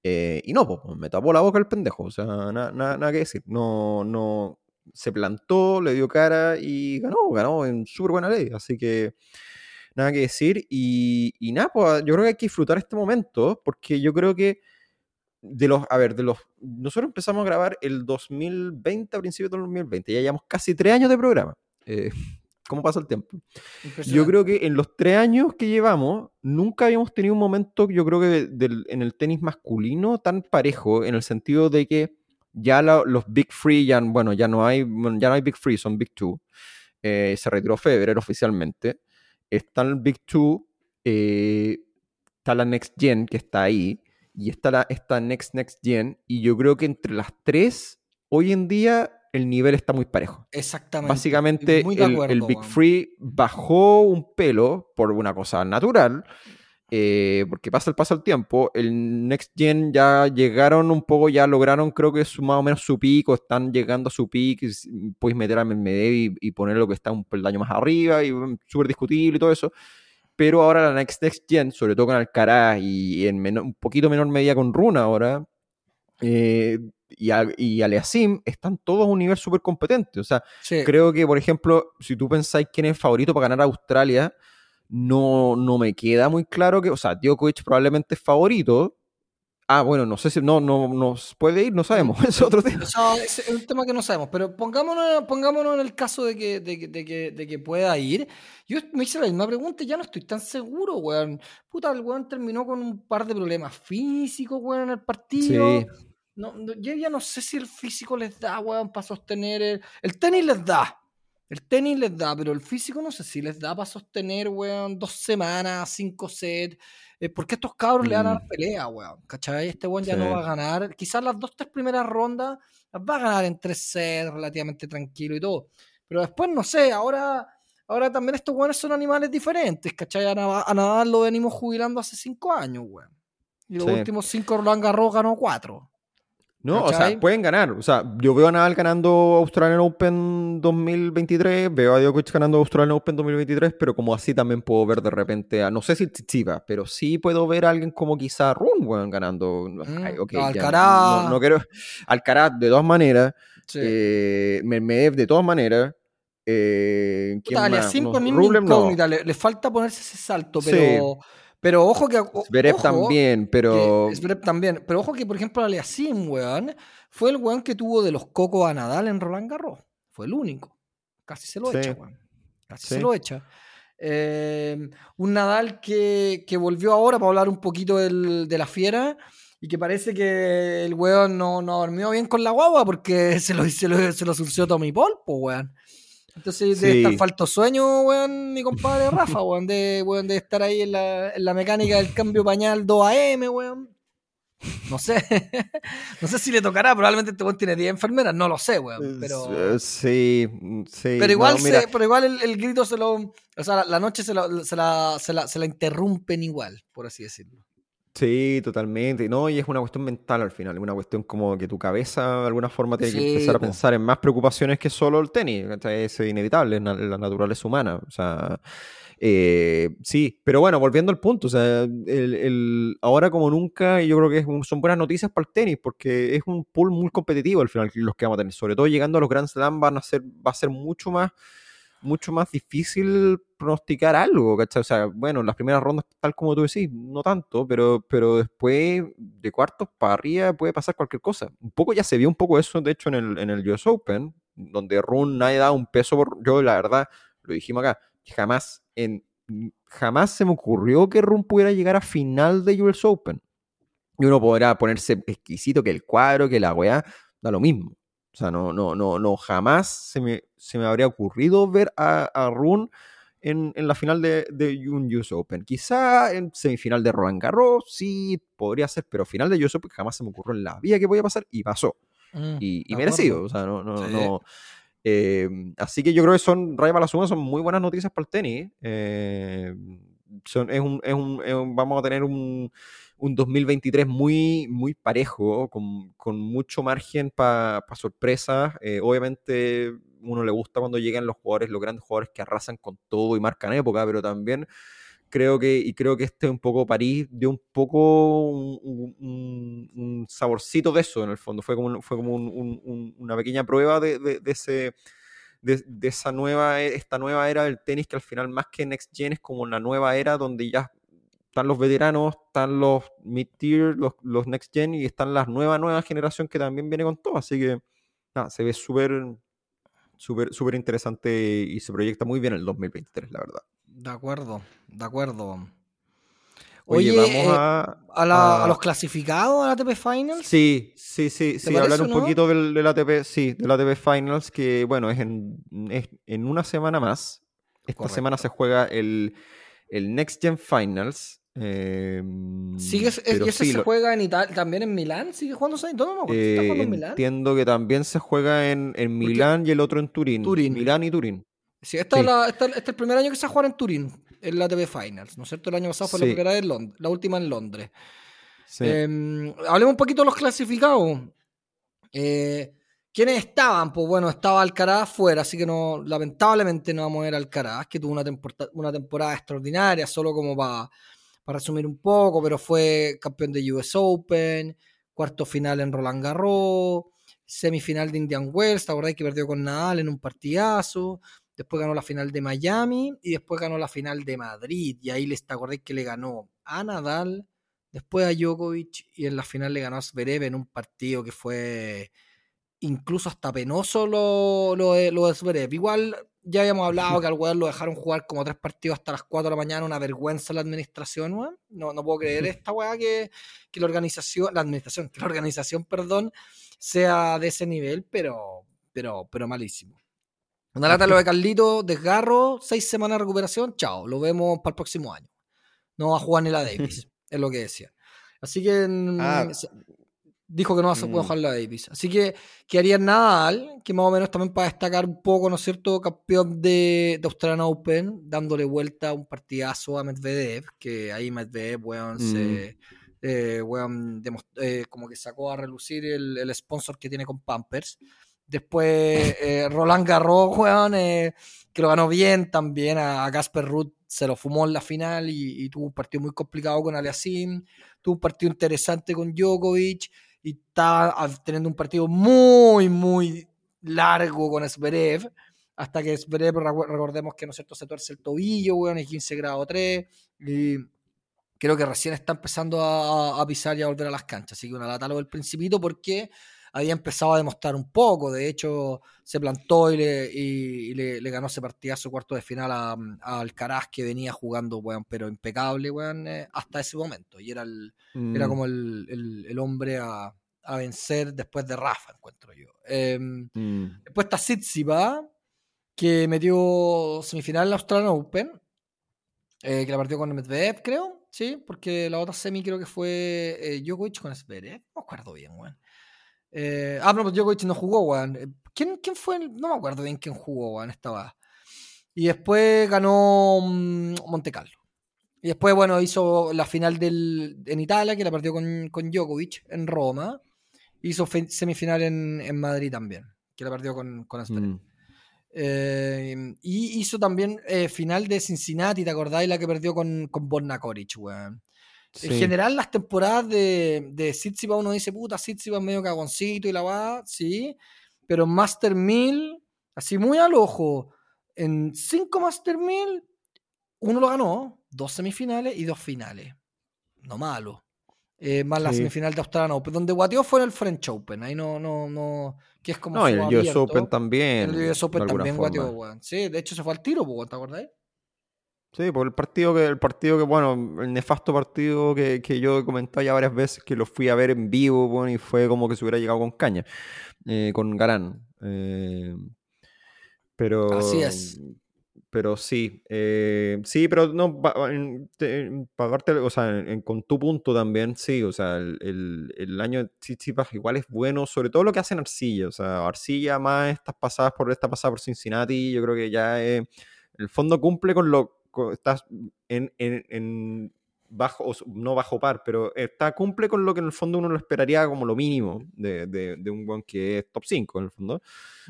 Eh, y no, pues me tapó la boca el pendejo, o sea, nada que decir. No, no, se plantó, le dio cara y ganó, ganó en súper buena ley, así que nada que decir. Y, y nada, pues yo creo que hay que disfrutar este momento, porque yo creo que de los, a ver, de los, nosotros empezamos a grabar el 2020, a principios del 2020, ya llevamos casi tres años de programa. Eh, ¿Cómo pasa el tiempo? Yo creo que en los tres años que llevamos, nunca habíamos tenido un momento, yo creo que en el tenis masculino tan parejo, en el sentido de que ya los Big Free, ya, bueno, ya no hay, ya no hay Big Free, son Big Two. Eh, se retiró Federer oficialmente. Está el Big Two, eh, está la Next Gen que está ahí, y está la esta Next Next Gen, y yo creo que entre las tres, hoy en día el nivel está muy parejo. Exactamente. Básicamente, el, Big Free bajó un pelo por una cosa natural. Eh, porque pasa el paso del tiempo, el Next Gen ya llegaron un poco, ya lograron creo que su, más o menos su pico, están llegando a su pico, puedes meter a Medvedev y, y poner lo que está un peldaño más arriba, y mm, súper discutible y todo eso, pero ahora la Next Next Gen, sobre todo con Alcaraz y en un poquito menor medida con Runa ahora, eh, y, y Aleasim están todos a un nivel súper competente. O sea, creo que, por ejemplo, si tú pensáis quién es favorito para ganar a Australia, no, no me queda muy claro que, o sea, Djokovic probablemente es favorito. Ah, bueno, no sé si no, no nos puede ir, no sabemos, es otro tema. es un tema que no sabemos, pero pongámonos, pongámonos en el caso de que, de, que, de que pueda ir. Yo me hice la misma pregunta y ya no estoy tan seguro, weón. Puta, el weón terminó con un par de problemas físicos, weón, en el partido. Sí no, yo ya no sé si el físico les da, weón, para sostener. El, el, tenis les da. El tenis les da, pero el físico no sé si les da para sostener, weón, dos semanas, cinco sets. Eh, porque estos cabros le dan a la mm. pelea, weón. ¿Cachai? Este weón ya no va a ganar. Quizás las dos, tres primeras rondas las va a ganar en tres sets, relativamente tranquilo y todo. Pero después, no sé, ahora. Ahora también estos weones son animales diferentes, ¿cachai? A, Nadal lo venimos jubilando hace cinco años, weón. Y los últimos cinco Roland Garros ganó cuatro. No, o sea, pueden ganar. O sea, yo veo a Nadal ganando Australian Open 2023, veo a Djokovic ganando Australian Open 2023, pero como así también puedo ver de repente a, no sé si Tsitsipas, pero sí puedo ver a alguien como quizá Run, ganando. Mm, Alcaraz. no, quiero. Alcaraz, de todas maneras. Sí. Eh, Medvedev, de todas maneras. Eh, ¿quién más? le, le, falta ponerse ese salto, pero... Pero ojo que. Zverev también, pero. Zverev también. Pero ojo que, por ejemplo, Aliasim, weón, fue el weón que tuvo de los cocos a Nadal en Roland Garros. Fue el único. Casi se lo echa, weón. Casi se lo echa. Eh, un Nadal que, que, volvió ahora para hablar un poquito del, de la fiera y que parece que el weón no, no dormió bien con la guagua porque se lo, se lo, se lo surció Tommy Paul, pues weón. Entonces debe estar falto sueño, weón, mi compadre Rafa, weón, de, weón, de estar ahí en la, en la mecánica del cambio pañal 2AM, weón. No sé. no sé si le tocará. Probablemente este weón tiene 10 enfermeras. No lo sé, weón. Pero... Eh, sí, sí. Pero igual, pero igual el, grito se lo. O sea, la, noche se, se, la, se, la, se la interrumpen igual, por así decirlo. Sí, totalmente. No, y es una cuestión mental al final, es una cuestión como que tu cabeza de alguna forma tiene que empezar a pensar en más preocupaciones que solo el tenis. Es inevitable, es la naturaleza humana. O sea, eh, sí, pero bueno, volviendo al punto, o sea, el, ahora como nunca, yo creo que son buenas noticias para el tenis, porque es un pool muy competitivo al final los que vamos a tener. Sobre todo llegando a los Grand Slam van a ser, va a ser mucho más mucho más difícil pronosticar algo, ¿cachai? O sea, bueno, en las primeras rondas, tal como tú decís, no tanto, pero, pero después de cuartos para arriba puede pasar cualquier cosa. Un poco ya se vio un poco eso, de hecho, en el, en el US Open, donde Run nadie da un peso por. Yo, la verdad, lo dijimos acá, jamás, en, jamás se me ocurrió que Run pudiera llegar a final de US Open. Y uno podrá ponerse exquisito que el cuadro, que la weá, da lo mismo. O sea, no, no, no, no, jamás se me, se me habría ocurrido ver a, a Rune en, en, la final de, de un US Open. Quizá en semifinal de Roland Garros, sí, podría ser, pero final de US Open jamás se me ocurrió en la vida que podía pasar y pasó. Mm, y, merecido, o sea, no, no, no em, así que yo creo que son, Raya para la suma, son muy buenas noticias para el tenis. Eh, son, es un, es un, vamos a tener un, un 2023 muy, muy parejo, con, con mucho margen para sorpresas. Eh, obviamente, uno le gusta cuando llegan los jugadores, los grandes jugadores que arrasan con todo y marcan época, pero también creo que, y creo que este un poco París dio un poco un, saborcito de eso en el fondo. Fue como, fue como una pequeña prueba de, de, ese. De, de, esa nueva, esta nueva era del tenis que al final más que Next Gen es como una nueva era donde ya están los veteranos, están los mid-tier, los, los, next gen y están las nueva, nueva generación que también viene con todo. Así que nada, se ve súper, súper, súper interesante y se proyecta muy bien el 2023, la verdad. De acuerdo, de acuerdo. Oye, vamos eh, a, a, los clasificados a la ATP Finals. Sí, sí, sí, sí. Hablar un poquito del, del, ATP, sí, del ATP Finals, que bueno, es en, en una semana más. Esta semana se juega el, el Next Gen Finals, Em, ¿Sigue, ¿Y ese se juega en Italia, también en Milán? ¿Sigue jugándose en todo? Eh, entiendo que también se juega en, en Milán y el otro en Turín. Turín. Milán y Turín. Sí, este es el primer año que se va a jugar en Turín, en la TV Finals, ¿no es cierto? El año pasado fue la primera de Londres, la última en Londres. Em, hablemos un poquito de los clasificados. Eh, ¿Quiénes estaban? Pues bueno, estaba Alcaraz fuera, así que no, lamentablemente no vamos a ver a Alcaraz, que tuvo una, una temporada extraordinaria, solo como para para resumir un poco, pero fue campeón de US Open, cuarto final en Roland Garros, semifinal de Indian Wells, ¿te acordás que perdió con Nadal en un partidazo? Después ganó la final de Miami y después ganó la final de Madrid. Y ahí les te acordás que le ganó a Nadal, después a Djokovic y en la final le ganó a Zverev en un partido que fue incluso hasta penoso lo, lo, lo de Zverev. Igual ya habíamos hablado que al weón lo dejaron jugar como tres partidos hasta las 4 de la mañana, una vergüenza la administración, weón. No, no puedo creer esta weá que, que, la organización, la administración, que la organización, perdón, sea de ese nivel, pero, pero, pero malísimo. Una lata lo de Carlito, desgarro, seis semanas de recuperación, chao, lo vemos para el próximo año. No va a jugar ni la Davis, es lo que decía. Así que ah, dijo que no va a poder jugar la Davis. Así que quedaría Nadal, que más o menos también para destacar un poco, ¿no es cierto?, campeón de, de Australian Open, dándole vuelta un partidazo a Medvedev, que ahí Medvedev, weón, se... Mm. Eh, weón, eh, como que sacó a relucir el, el, sponsor que tiene con Pampers. Después eh, Roland Garros, weón, que lo ganó bien también. A, Gasper Ruth se lo fumó en la final y, y, tuvo un partido muy complicado con Aliasim. Tuvo un partido interesante con Djokovic y está teniendo un partido muy, muy largo con Zverev. hasta que recordemos que, ¿no es cierto?, se tuerce el tobillo, weón, y 15 grado 3, y creo que recién está empezando a, pisar y a volver a las canchas, así que una lata lo del principito porque había empezado a demostrar un poco, de hecho se plantó y le, ganó ese partidazo cuarto de final a, Alcaraz que venía jugando, weón, pero impecable, weón, eh, hasta ese momento, y era, el, era mm. como el, hombre a, vencer después de Rafa, encuentro yo. Em, mm. Después está Sitsipa, que metió semifinal en la Australian Open, eh, que la partió con Medvedev, creo, sí, porque la otra semi creo que fue eh, Djokovic con Zverev, no me acuerdo bien, weón. Eh, ah, no, pues Djokovic no jugó, weón. Eh, ¿Quién, ¿Quién, fue? No me acuerdo bien quién jugó, weón, estaba. Y después ganó mm, Monte Carlo. Y después, bueno, hizo la final del, en Italia, que la partió con, con Djokovic en Roma. Hizo semifinal en, en Madrid también, que la partió con, con eh, y hizo también eh, final de Cincinnati, ¿te acordáis? La que perdió con, con Borna Koric, weón. En general, las temporadas de, de Sitsipa uno dice, puta, Sitsipa es medio cagoncito y la va, sí. Pero Master 1000, así muy al ojo, en cinco Master 1000, uno lo ganó, dos semifinales y dos finales. No malo. Eh, más la semifinal de Australian Open, donde guateó fue en el French Open. Ahí no, no, no. Que es como. No, el US Open también. El US Open también guateó, weón. Sí, de hecho se fue al tiro, ¿te acordás? Sí, por el partido que, el partido que, bueno, el nefasto partido que, que yo he comentado ya varias veces, que lo fui a ver en vivo, bueno, y fue como que se hubiera llegado con caña, eh, con Garán. Eh, pero. Así es pero sí, eh, sí, pero no, pagarte, o sea, con tu punto también, sí, o sea, el, el, año de Tsitsipas igual es bueno, sobre todo lo que hacen Arcilla, o sea, Arcilla más estas pasadas por esta pasada por Cincinnati, yo creo que ya en el fondo cumple con lo, estás en, en bajo, no bajo par, pero está, cumple con lo que en el fondo uno lo esperaría como lo mínimo de, de, un buen que es top 5 en el fondo.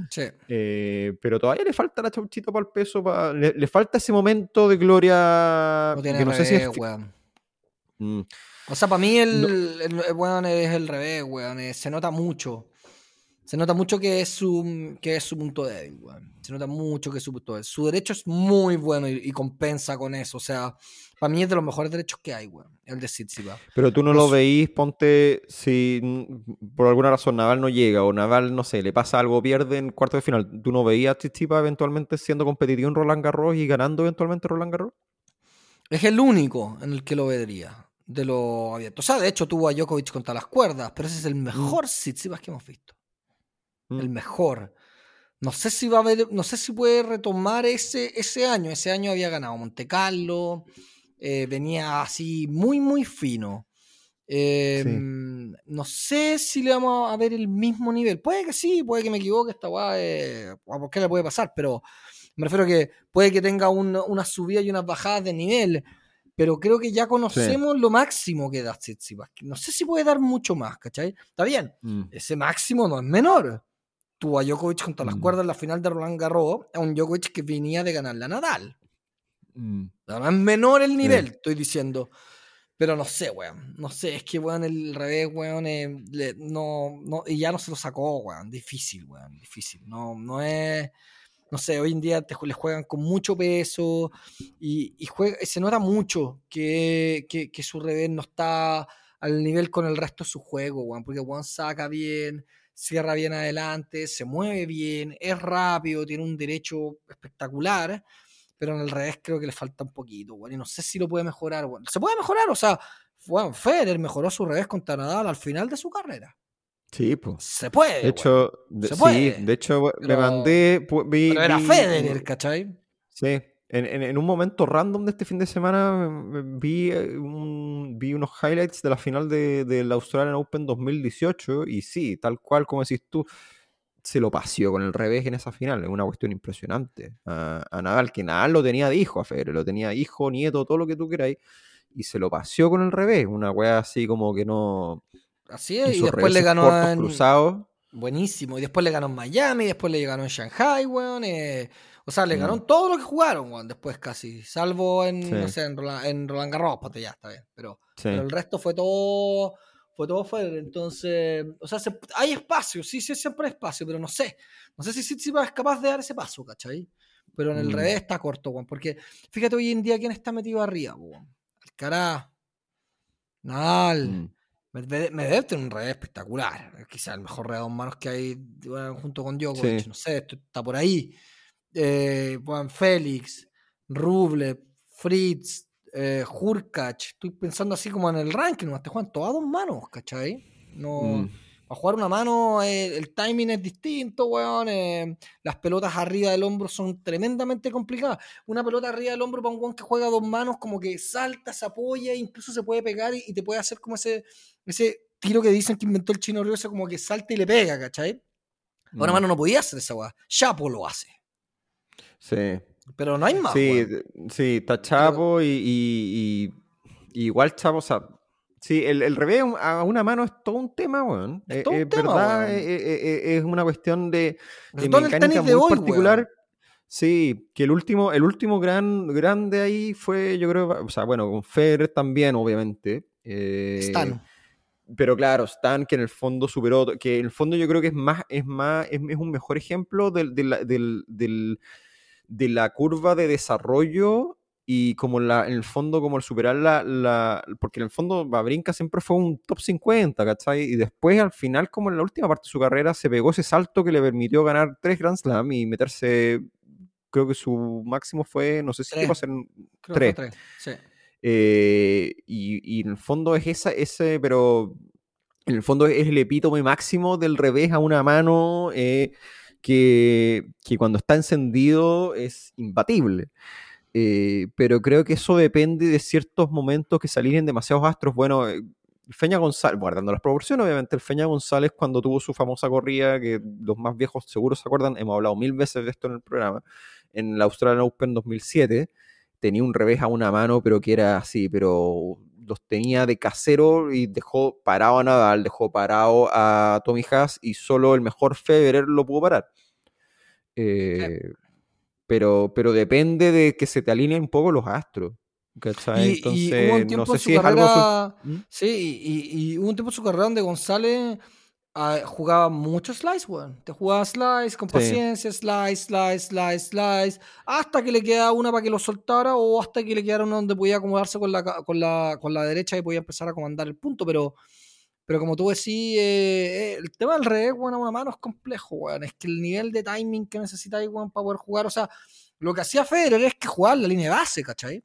Sí. Eh, pero todavía le falta la chauchita para el peso, le, falta ese momento de gloria. No que no sé si es. Mm. O sea, para mí el, el, es el revés, weón. Eh, se nota mucho. Se nota mucho que es su, que es su punto débil, weón. Se nota mucho que es su punto débil. Su derecho es muy bueno y, compensa con eso. O sea, para mí es de los mejores derechos que hay, weón. El de Tsitsipas. Pero tú no lo veís, ponte, si por alguna razón Naval no llega o Naval, no sé, le pasa algo, pierde en cuarto de final. ¿Tú no veías a eventualmente siendo competitivo en Roland Garros y ganando eventualmente Roland Garros? Es el único en el que lo vería de lo abierto. O sea, de hecho tuvo a Djokovic contra las cuerdas, pero ese es el mm. mejor Tsitsipas que hemos visto el mm. mejor. No sé si va a haber, no sé si puede retomar ese, ese año. Ese año había ganado Monte Carlo, eh, venía así muy, muy fino. Em, no sé si le vamos a ver el mismo nivel. Puede que sí, puede que me equivoque, esta guay, ¿por qué le puede pasar? Pero me refiero a que puede que tenga una subida y unas bajadas de nivel. Pero creo que ya conocemos lo máximo que da Tsitsipas. No sé si puede dar mucho más, ¿cachai? Está bien, mm. ese máximo no es menor tuvo a Djokovic contra las mm. cuerdas en la final de Roland Garros, a un Djokovic que venía de ganar la Nadal. Mm. es menor el nivel, estoy diciendo. Pero no sé, weón. No sé, es que, weón, el revés, weón, eh, no, no, y ya no se lo sacó, weón. Difícil, weón, difícil. No, no es. No sé, hoy en día te, les juegan con mucho peso y, y juega, se nota mucho que, que, que, su revés no está al nivel con el resto de su juego, weón. Porque, weón, saca bien, cierra bien adelante, se mueve bien, es rápido, tiene un derecho espectacular, pero en el revés creo que le falta un poquito, bueno, y no sé si lo puede mejorar, bueno, se puede mejorar, o sea, bueno, Federer mejoró su revés contra Nadal al final de su carrera. Sí, pues. Se puede. De hecho, sí, de hecho me mandé. pero era Federer, ¿cachai? Sí, en, un momento random de este fin de semana vi, eh, vi unos highlights de la final del de, Australian Open 2018 y sí, tal cual como decís tú, se lo paseó con el revés en esa final. Es una cuestión impresionante. A, Nadal, que Nadal lo tenía de hijo a Federer, lo tenía hijo, nieto, todo lo que tú queráis, y se lo paseó con el revés. Una wea así como que no. Así es, y después le ganó en... Buenísimo, y después le ganó en Miami, después le ganó en Shanghai, weón. Eh o sea, le mm. ganaron todo lo que jugaron, después casi. Salvo en, no sé, en Roland, Garros, pues ya está bien. Pero, el resto fue todo fue todo Federer. Entonces, o sea, hay espacio, sí, sí, siempre hay espacio, pero no sé. No sé si Tsitsipas es capaz de dar ese paso, ¿cachai? Pero en el mm. revés está corto, Juan. Porque fíjate hoy en día quién está metido arriba, Juan. Alcaraz, Nadal. Mm. Medvedev tiene un revés espectacular. Quizá el mejor revés de manos que hay junto con Djokovic. No sé, esto está por ahí. Eh, Juan Félix, Rublev, Fritz, eh, estoy pensando así como en el ranking, no te juegan todas dos manos, ¿cachai? No, mm. A jugar una mano eh, el timing es distinto, weón. Eh, las pelotas arriba del hombro son tremendamente complicadas. Una pelota arriba del hombro para un weón que juega dos manos, como que salta, se apoya, incluso se puede pegar y, te puede hacer como ese, ese tiro que dicen que inventó el chino río, como que salta y le pega, ¿cachai? Una mm. mano no podía hacer esa weá. Chapo lo hace. Sí. Pero no hay más. Sí, sí está Chapo y, igual Chapo, o sea, sí, el, el, revés a una mano es todo un tema, weón. Es, todo un tema, verdad, es, una cuestión de, de mecánica muy particular. Sí, que el último, el último gran grande ahí fue, yo creo, o sea, bueno, con Fer también, obviamente. Eh, Stan. Pero claro, Stan, que en el fondo superó, que en el fondo yo creo que es más, es más, es, un mejor ejemplo del, del, del de la curva de desarrollo y como la, en el fondo como el superar la, la porque en el fondo Babrinka siempre fue un top 50, ¿cachai? Y después al final como en la última parte de su carrera se pegó ese salto que le permitió ganar tres Grand Slam y meterse, creo que su máximo fue, no sé si iba a ser tres. Sí. Eh, y, y, en el fondo es esa, ese, pero en el fondo es el epítome máximo del revés a una mano. Eh, que, cuando está encendido es imbatible. Eh, pero creo que eso depende de ciertos momentos que salen demasiados astros. Bueno, eh, Feña González, guardando las proporciones, obviamente, el Feña González cuando tuvo su famosa corrida, que los más viejos seguro se acuerdan, hemos hablado mil veces de esto en el programa, en la Australian Open 2007, tenía un revés a una mano, pero que era así, pero los tenía de casero y dejó parado a Nadal, dejó parado a Tommy Haas y solo el mejor Federer lo pudo parar. Eh, pero, pero depende de que se te alineen un poco los astros. Entonces, no sé si es algo. ¿Mm? Sí, y, hubo un tiempo en su carrera donde González ah, jugaba mucho slice, weón. Te jugaba slice con paciencia, slice, slice, slice, slice, hasta que le quedaba una para que lo soltara o hasta que le quedara una donde podía acomodarse con la, con la, con la derecha y podía empezar a comandar el punto, pero pero como tú decís, eh, eh, el tema del revés, bueno, a una mano es complejo, weón. Es que el nivel de timing que necesitáis, weón, para poder jugar, o sea, lo que hacía Federer es que jugar la línea de base, ¿cachai?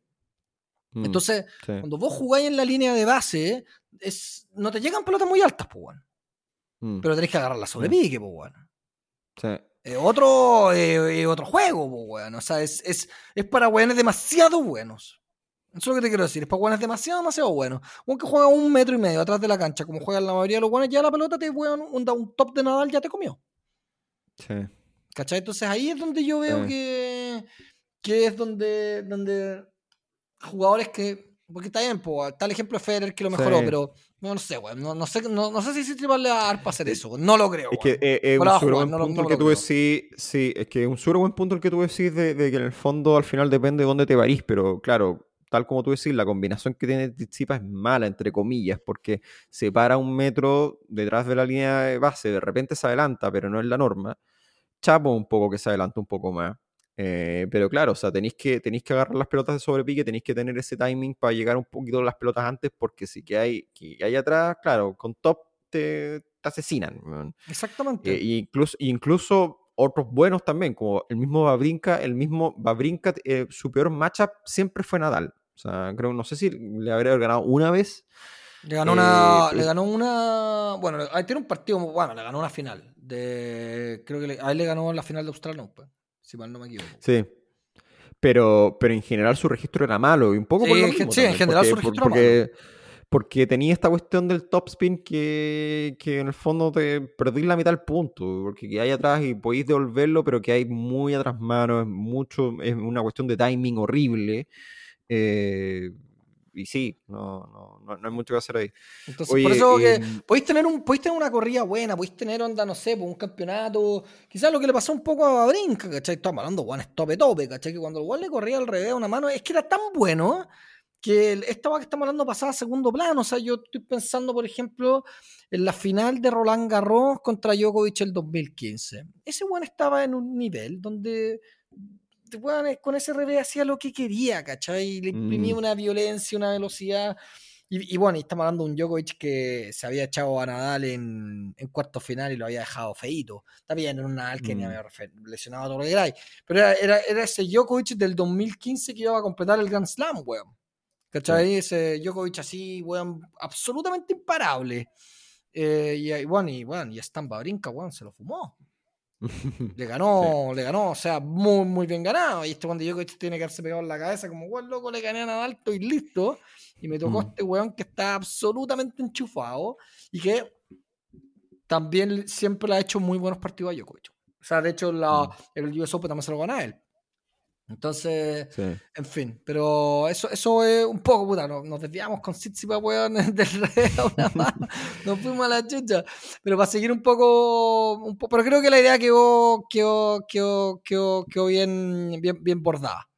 Mm, Entonces, cuando vos jugáis en la línea de base, es, no te llegan pelotas muy altas, pues, weón. Mm. Pero tenés que agarrarla sobre pique, pues, weón. Sí. otro, otro juego, pues, weón. O sea, es, es, es para weones demasiado buenos. Eso es lo que te quiero decir. Es para es demasiado, demasiado bueno. Un que juega un metro y medio atrás de la cancha, como juegan la mayoría de los buenos, ya la pelota te weón, un, un top de Nadal ya te comió. Sí. ¿Cachai? Entonces ahí es donde yo veo que, que es donde, donde jugadores que. Porque está bien, pues, está el ejemplo de Federer que lo mejoró, pero no, sé, weón. No, no, sé, no, no sé si se le a dar para hacer eso. No lo creo. Es que eh, es un súper buen punto el que tú decís. Sí, es que un súper buen punto el que tú decís de, de, que en el fondo al final depende de dónde te varís, pero claro, tal como tú decís, la combinación que tiene Tsitsipas es mala, entre comillas, porque se para un metro detrás de la línea de base, de repente se adelanta, pero no es la norma. Chapo un poco que se adelanta un poco más. Eh, pero claro, o sea, tenéis que, tenéis que agarrar las pelotas de sobrepique, tenéis que tener ese timing para llegar un poquito las pelotas antes, porque si que hay, que hay atrás, claro, con top te, asesinan. Exactamente. Eh, incluso, incluso otros buenos también, como el mismo Babrinka, el mismo Babrinka, eh, su peor matchup siempre fue Nadal. O sea, creo, no sé si le habría ganado una vez. Le ganó una. Eh, le ganó una. Bueno, ahí tiene un partido. Bueno, le ganó una final. De, creo que a él le ganó la final de Australia Open, si mal no me equivoco. Sí. Pero, pero en general su registro era malo. Y un poco por lo mismo sí en general su registro era malo porque tenía esta cuestión del top spin que, que, en el fondo te perdí la mitad del punto, porque que hay atrás y podéis devolverlo, pero que hay muy atrás mano, es mucho, es una cuestión de timing horrible. Eh, y sí, no, no, no, hay mucho que hacer ahí. Entonces, por eso que em, podéis tener, un, podéis tener una corrida buena, podéis tener onda, no sé, pues, un campeonato. Quizás lo que le pasó un poco a Brinca, ¿cachai? Estamos hablando, Juan, es tope tope, ¿cachai? Que cuando el Juan le corría al revés a una mano, es que era tan bueno que esta que estamos hablando pasaba a segundo plano. O sea, yo estoy pensando, por ejemplo, en la final de Roland Garros contra Djokovic el 2015. Ese weón estaba en un nivel donde con ese revés hacía lo que quería, ¿cachai? Le imprimía mm. una violencia, una velocidad. Y, bueno, y estamos hablando de un Djokovic que se había echado a Nadal en, en cuarto final y lo había dejado feito. Está bien, era un Nadal que ni mm. había lesionado todo lo que. Pero era, era, era, ese Djokovic del 2015 que iba a completar el Grand Slam, weón. ¿Cachai? Ese Djokovic así, weón, absolutamente imparable. Eh, y, bueno, y bueno, y Stampa Brinca, weón, se lo fumó. le ganó, le ganó, o sea, muy, muy bien ganado. Y este cuando Djokovic tiene que haberse pegado en la cabeza, como, weón, loco, le gané a Nadal, y listo. Y me tocó mm. este weón que está absolutamente enchufado y que también siempre le ha hecho muy buenos partidos a Djokovic. O sea, de hecho, la, mm. el US Open también se lo gana él. Entonces, en fin, pero eso, eso es un poco, puta, nos, desviamos con Sitsipa, weón, del rey una más, nos fuimos a la chucha, pero para seguir un poco, un pero creo que la idea quedó, quedó, quedó, quedó, bien, bien, bien bordada.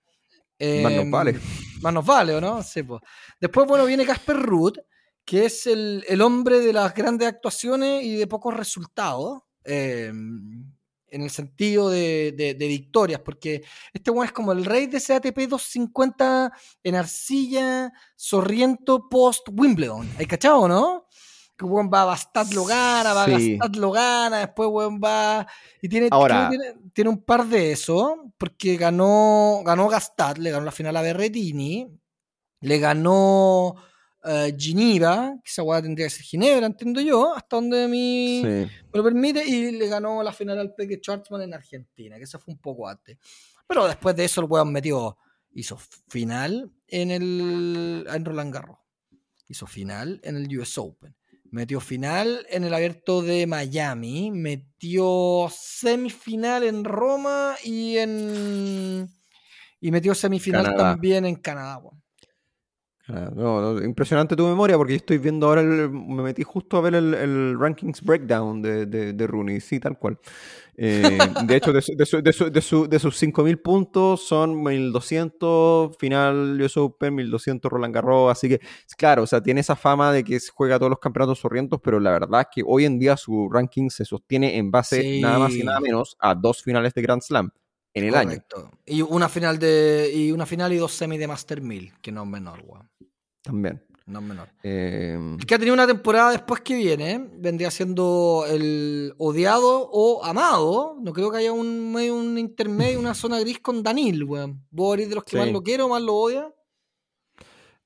más nos vale. Em, más nos vale, ¿o no? Sí, pues. Después, bueno, viene Casper Ruth, que es el, el, hombre de las grandes actuaciones y de pocos resultados. Eh, en el sentido de, de, victorias, porque este weón es como el rey de ese ATP 250 en arcilla, sorriento post Wimbledon. ¿Hay cachado, no? Que weón va a Bastad lo gana, va a Bastad lo gana, después weón va. Y tiene, tiene, un par de eso, porque ganó, ganó Gastad, le ganó la final a Berretini, le ganó uh, Ginebra, que esa weá tendría que ser Ginebra, entiendo yo, hasta donde mi me lo permite, y le ganó la final al Peque Schwartzman en Argentina, que eso fue un poco antes. Pero después de eso el weón metió, hizo final en el en Roland Garros, hizo final en el US Open, metió final en el Abierto de Miami, metió semifinal en Roma y en y metió semifinal también en Canadá. Ah, no, impresionante tu memoria porque estoy viendo ahora, me metí justo a ver el, rankings breakdown de, de, Rooney, sí, tal cual. Eh, de hecho, de, de, sus 5.000 puntos son 1.200 final US Open, 1.200 Roland Garros, así que, claro, o sea, tiene esa fama de que juega todos los campeonatos sorrientos, pero la verdad es que hoy en día su ranking se sostiene en base nada más y nada menos a dos finales de Grand Slam en el año. Y una final de y una final y dos semis de Master 1000, que no es menor, weón. También. No es menor. Eh... que ha tenido una temporada después que viene, vendría siendo el odiado o amado. No creo que haya un un intermedio, una zona gris con Danil, weón. ¿Vos de los que más lo quiero, más lo odia?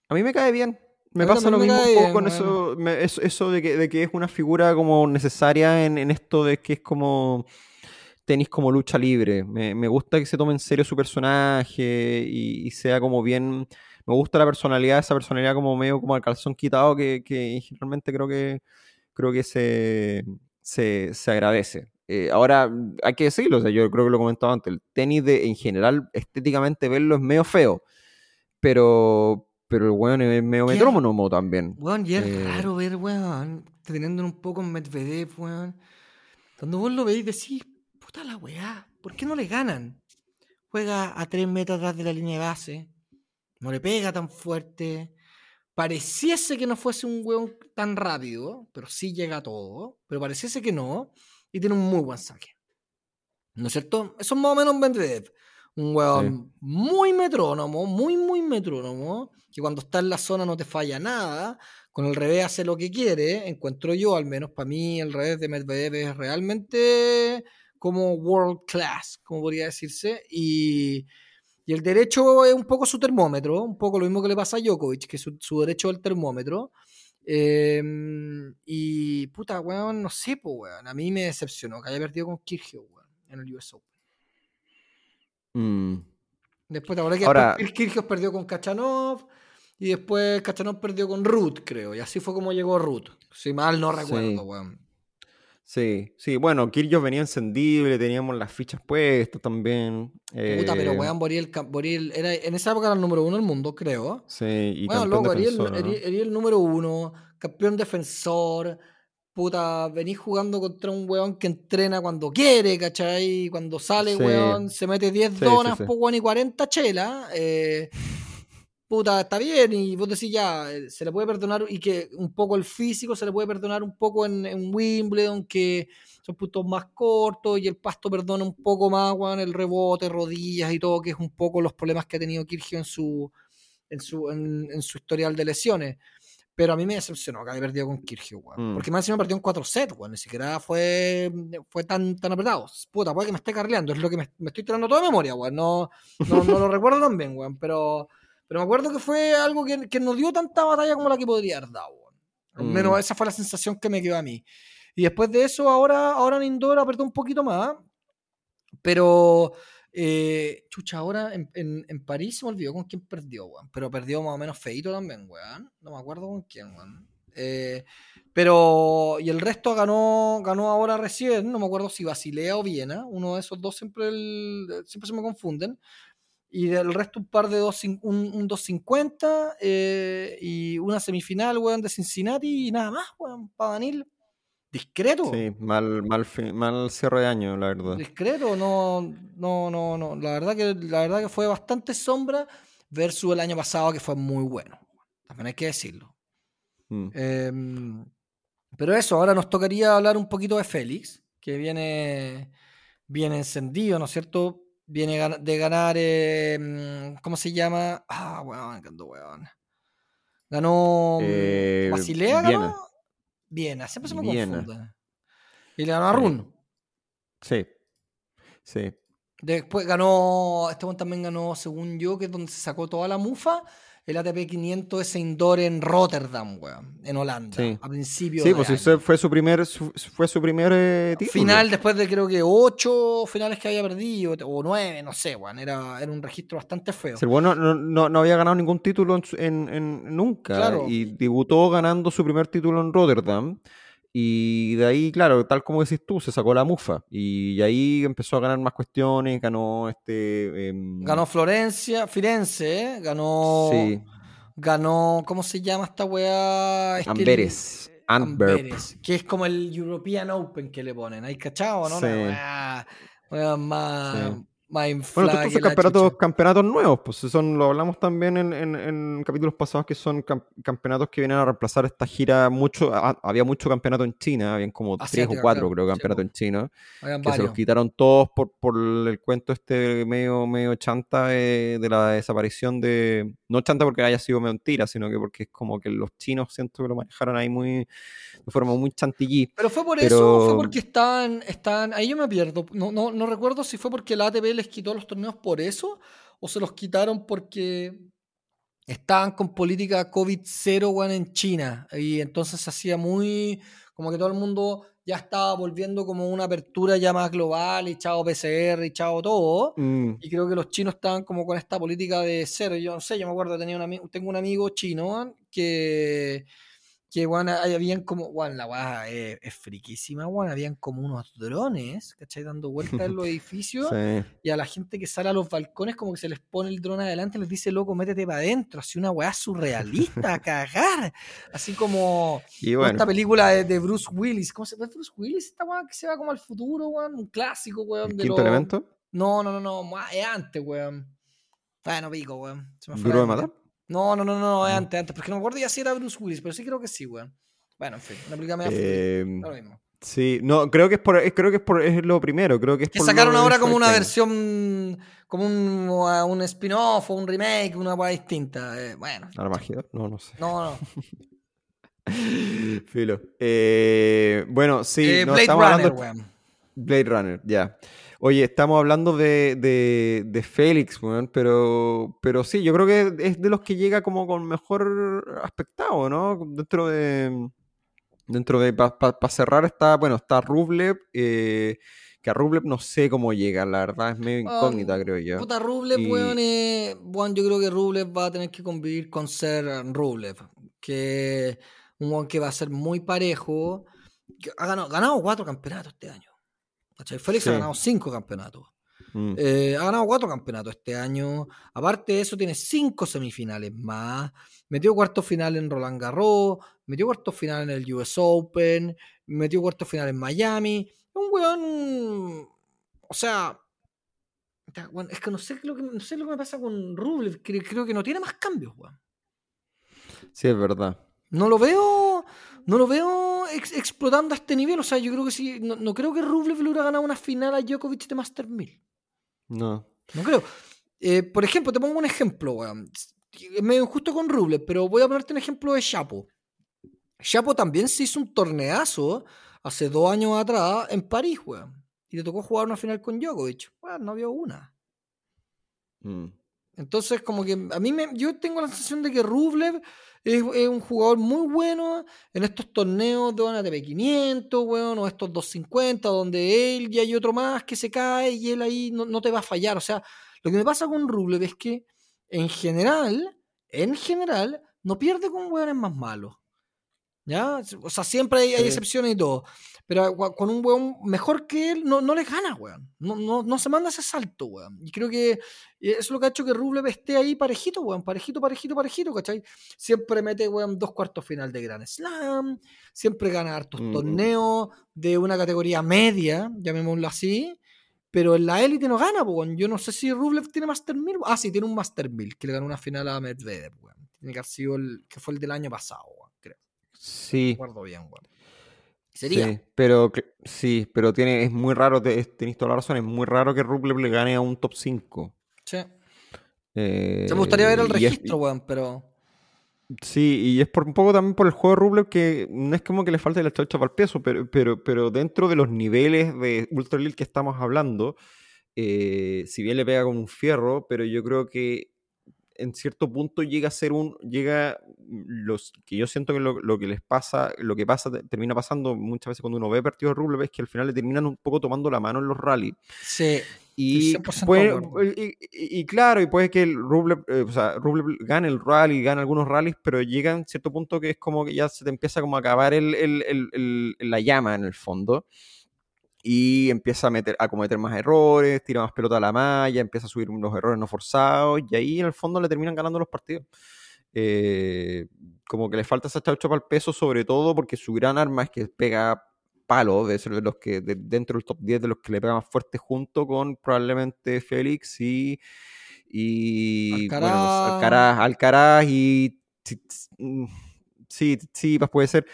A mí me cae bien. Me pasa lo mismo un poco con eso, eso, de, que, de, que, es una figura como necesaria en, en esto de que es como tenis como lucha libre. Me, me, gusta que se tome en serio su personaje y, sea como bien. Me gusta la personalidad, esa personalidad como medio como al calzón quitado que, que generalmente creo que creo que se, se, se agradece. Eh, ahora, hay que decirlo, o sea, yo creo que lo he comentado antes, el tenis de, en general, estéticamente verlo es medio feo, pero, pero el weón es medio metrónomo también. Weón, y es eh, raro ver, weón, teniendo un poco en Medvedev, weón. Cuando vos lo veis decís, puta la weá, ¿por qué no le ganan? Juega a tres metros atrás de la línea de base, no le pega tan fuerte. Pareciese que no fuese un weón tan rápido, pero sí llega a todo, pero pareciese que no, y tiene un muy buen saque. ¿No es cierto? Eso es más o menos un Medvedev. Un weón muy metrónomo, muy, muy metrónomo, que cuando está en la zona no te falla nada. Con el revés hace lo que quiere, encuentro yo, al menos para mí, el revés de Medvedev es realmente como world class, como podría decirse, y, y, el derecho es un poco su termómetro, un poco lo mismo que le pasa a Djokovic, que su, su derecho es el termómetro. Em, y puta, weón, no sé, pues, weón. A mí me decepcionó que haya perdido con Kyrgios, weón, en el US Open. Mm. Después, ahora que Ahora... Kyrgios perdió con Kachanov y después Kachanov perdió con Ruth, creo. Y así fue como llegó Ruth. Si mal no recuerdo, weón. Sí, sí, bueno, Kirgios venía encendible, teníamos las fichas puestas también. Puta, pero eh, weón, Boril, Boril era, en esa época era el número uno del mundo, creo. Sí, y bueno, loco, era el, número uno, campeón defensor. Puta, venís jugando contra un weón que entrena cuando quiere, ¿cachai? Cuando sale, weón, se mete 10 donas, sí, weón, y 40 chelas. Eh, puta, está bien, y vos decís ya, eh, se le puede perdonar, y que un poco el físico se le puede perdonar un poco en, Wimbledon, que son puntos más cortos, y el pasto perdona un poco más, weón, el rebote, rodillas y todo, que es un poco los problemas que ha tenido Kirgio en su, en su, en, su historial de lesiones. Pero a mí me decepcionó que haya perdido con Kirgio, weón. Mm. Porque más encima perdió en 4 sets, weón. Ni siquiera fue, fue tan, tan apretado. Puta, puede que me esté carleando. Es lo que me, estoy tirando toda memoria, weón. No, no, no lo recuerdo tan bien, weón. Pero pero me acuerdo que fue algo que, que no dio tanta batalla como la que podría haber dado. Al menos mm. esa fue la sensación que me quedó a mí. Y después de eso, ahora, ahora Nindor apretó un poquito más. Pero, eh, chucha, ahora en, en, París se me olvidó con quién perdió, weón. Pero perdió más o menos feito también, weón. No me acuerdo con quién, weón. Eh, pero, y el resto ganó, ganó ahora recién, no me acuerdo si Basilea o Viena, uno de esos dos siempre, siempre se me confunden. Y del resto un par de dos, un, un 250 eh, y una semifinal, weón, de Cincinnati y nada más, weón, para Danil. Discreto. Sí, mal, mal, mal cierre de año, la verdad. Discreto, no, no, no, no. La verdad que, la verdad que fue bastante sombra versus el año pasado que fue muy bueno. También hay que decirlo. Mm. Em, pero eso, ahora nos tocaría hablar un poquito de Félix, que viene, viene encendido, ¿no es cierto? Viene de ganar, em, ¿cómo se llama? Ah, weón, ganó, weón. Ganó mm, eh, Basilea, ganó. Viena, siempre se me confunde. Y le ganó a Run. Sí, sí. Después ganó, este one también ganó, según yo, que es donde se sacó toda la mufa el ATP 500 ese indoor en Rotterdam, weón, en Holanda, sí. a principio Sí, pues ese fue su primer, fue su primer eh, título. Final después de creo que ocho finales que había perdido, o nueve, no sé, weón, era, era un registro bastante feo. el bueno no, no, no, había ganado ningún título en, en, nunca y debutó ganando su primer título en Rotterdam. Y de ahí, claro, tal como decís tú, se sacó la mufa. Y ahí empezó a ganar más cuestiones, ganó este... Em, ganó Florencia, Firenze, ¿eh? ganó... Sí. Ganó, ¿cómo se llama esta weá? Amberes. Amberes. Que es como el European Open que le ponen. ¿Hay cachado, no? Sí. más, bueno, estos campeonatos, campeonatos nuevos, pues son, lo hablamos también en, en, capítulos pasados que son campeonatos que vienen a reemplazar esta gira mucho, había mucho campeonato en China, habían como tres o cuatro creo, campeonatos en China, que se los quitaron todos por, por el cuento este medio, medio chanta de, la desaparición de, no chanta porque haya sido mentira, sino que porque es como que los chinos siento que lo manejaron ahí muy, de forma muy chantillí. Pero fue por eso, fue porque estaban, están, ahí yo me pierdo, no, no, no recuerdo si fue porque la ATP les quitó los torneos por eso o se los quitaron porque estaban con política COVID-0 en China y entonces se hacía muy como que todo el mundo ya estaba volviendo como una apertura ya más global y chao PCR y chao todo. Mm. Y creo que los chinos estaban como con esta política de cero. Yo no sé, yo me acuerdo, tenía un tengo un amigo chino que que, bueno, habían como, bueno, la weá es, friquísima, bueno, habían como unos drones, ¿cachai? Dando vueltas en los edificios y a la gente que sale a los balcones como que se les pone el dron adelante y les dice, loco, métete para adentro, así una weá surrealista, a cagar, así como esta película de, Bruce Willis, ¿cómo se llama Bruce Willis? Esta weá que se va como al futuro, weón, un clásico, weón. de quinto elemento? No, no, no, no, es antes, weón. Bueno, pico, weón. ¿Duro de matar? No, no, no, no, es antes, antes, porque no me acuerdo ya si era Bruce Willis, pero sí creo que sí, weón. Bueno, en fin, una película media eh, lo mismo. Sí, no, creo que es por, creo que es por, es lo primero, creo que es que sacaron ahora como una versión, como un, un spin-off o un remake, una cosa distinta. Eh, bueno. Armageddon, no, no sé. No, no. Filo. Eh, bueno, sí. Eh, Blade Runner, weón. Blade Runner, ya. Oye, estamos hablando de, de, Félix, pero, pero sí, yo creo que es de los que llega como con mejor aspectado, ¿no? Dentro de. Dentro de. Para cerrar está, bueno, está Rublev. Eh, que a Rublev no sé cómo llega, la verdad es medio ah, incógnita, creo yo. Puta, Rublev, bueno, yo creo que Rublev va a tener que convivir con ser Rublev, que un weón que va a ser muy parejo. Ha ganado, ganado cuatro campeonatos este año. Félix ha ganado cinco campeonatos. Mm. Eh, ha ganado cuatro campeonatos este año. Aparte de eso, tiene cinco semifinales más. Metió cuarto final en Roland Garros. Metió cuarto final en el US Open. Metió cuarto final en Miami. Un weón. O sea, es que no sé lo que, no sé lo que me pasa con Rublev. Creo, que no tiene más cambios, weón. Sí, es verdad. No lo veo. No lo veo explotando a este nivel. O sea, yo creo que sí. No, creo que Rublev le hubiera ganado una final a Djokovic de Master 1000. No. No creo. Eh, por ejemplo, te pongo un ejemplo, weón. Es medio injusto con Rublev, pero voy a ponerte un ejemplo de Chapo. Chapo también se hizo un torneazo hace dos años atrás en París, weón. Y le tocó jugar una final con Djokovic. Weón, no había una. Mm. Entonces, como que a mí me, yo tengo la sensación de que Rublev es, un jugador muy bueno en estos torneos de ATP 500, weón, o estos 250, donde él y hay otro más que se cae y él ahí no, no te va a fallar. O sea, lo que me pasa con Rublev es que en general, en general, no pierde con weones más malos. ¿Ya? O sea, siempre hay, excepciones y todo. Pero con un weón mejor que él, no, no le gana, weón. No, no, no, se manda ese salto, weón. Y creo que eso es lo que ha hecho que Rublev esté ahí parejito, weón. Parejito, parejito, parejito, ¿cachai? Siempre mete, weón, dos cuartos final de Grand Slam. Siempre gana hartos mm. torneos de una categoría media, llamémoslo así. Pero en la élite no gana, weón. Yo no sé si Rublev tiene Master 1000. Ah, sí, tiene un Master 1000, que le ganó una final a Medvedev, weón. Tiene que haber sido el que fue el del año pasado, weón, Sí. recuerdo bien, weón. Sería. Sí, pero, sí, pero tiene, es muy raro, tenéis toda la razón, es muy raro que Rublev le gane a un top 5. Sí. Eh, me gustaría ver el registro, weón, pero. Sí, y es por un poco también por el juego de Rublev que no es como que le falte la chocha para el peso, pero, pero, pero dentro de los niveles de Ultra Elite que estamos hablando, eh, si bien le pega con un fierro, pero yo creo que en cierto punto llega a ser un, llega, los que yo siento que lo, que les pasa, lo que pasa, termina pasando muchas veces cuando uno ve partidos de Rublev es que al final le terminan un poco tomando la mano en los rallies. Sí. Y, y, claro, y puede que el Rublev, eh, o sea, Rublev gane el rally, gane algunos rallies, pero llega a cierto punto que es como que ya se te empieza como a acabar el, el, la llama en el fondo y empieza a, meter, a cometer más errores, tira más pelota a la malla, empieza a subir unos errores no forzados y ahí en el fondo le terminan ganando los partidos. Eh, como que le falta esa chaucha para el peso, sobre todo porque su gran arma es que pega palo, de ser de los que dentro del top 10 de los que le pega más fuerte junto con probablemente Félix y, y Alcaraz. Alcaraz, y sí, sí, puede ser.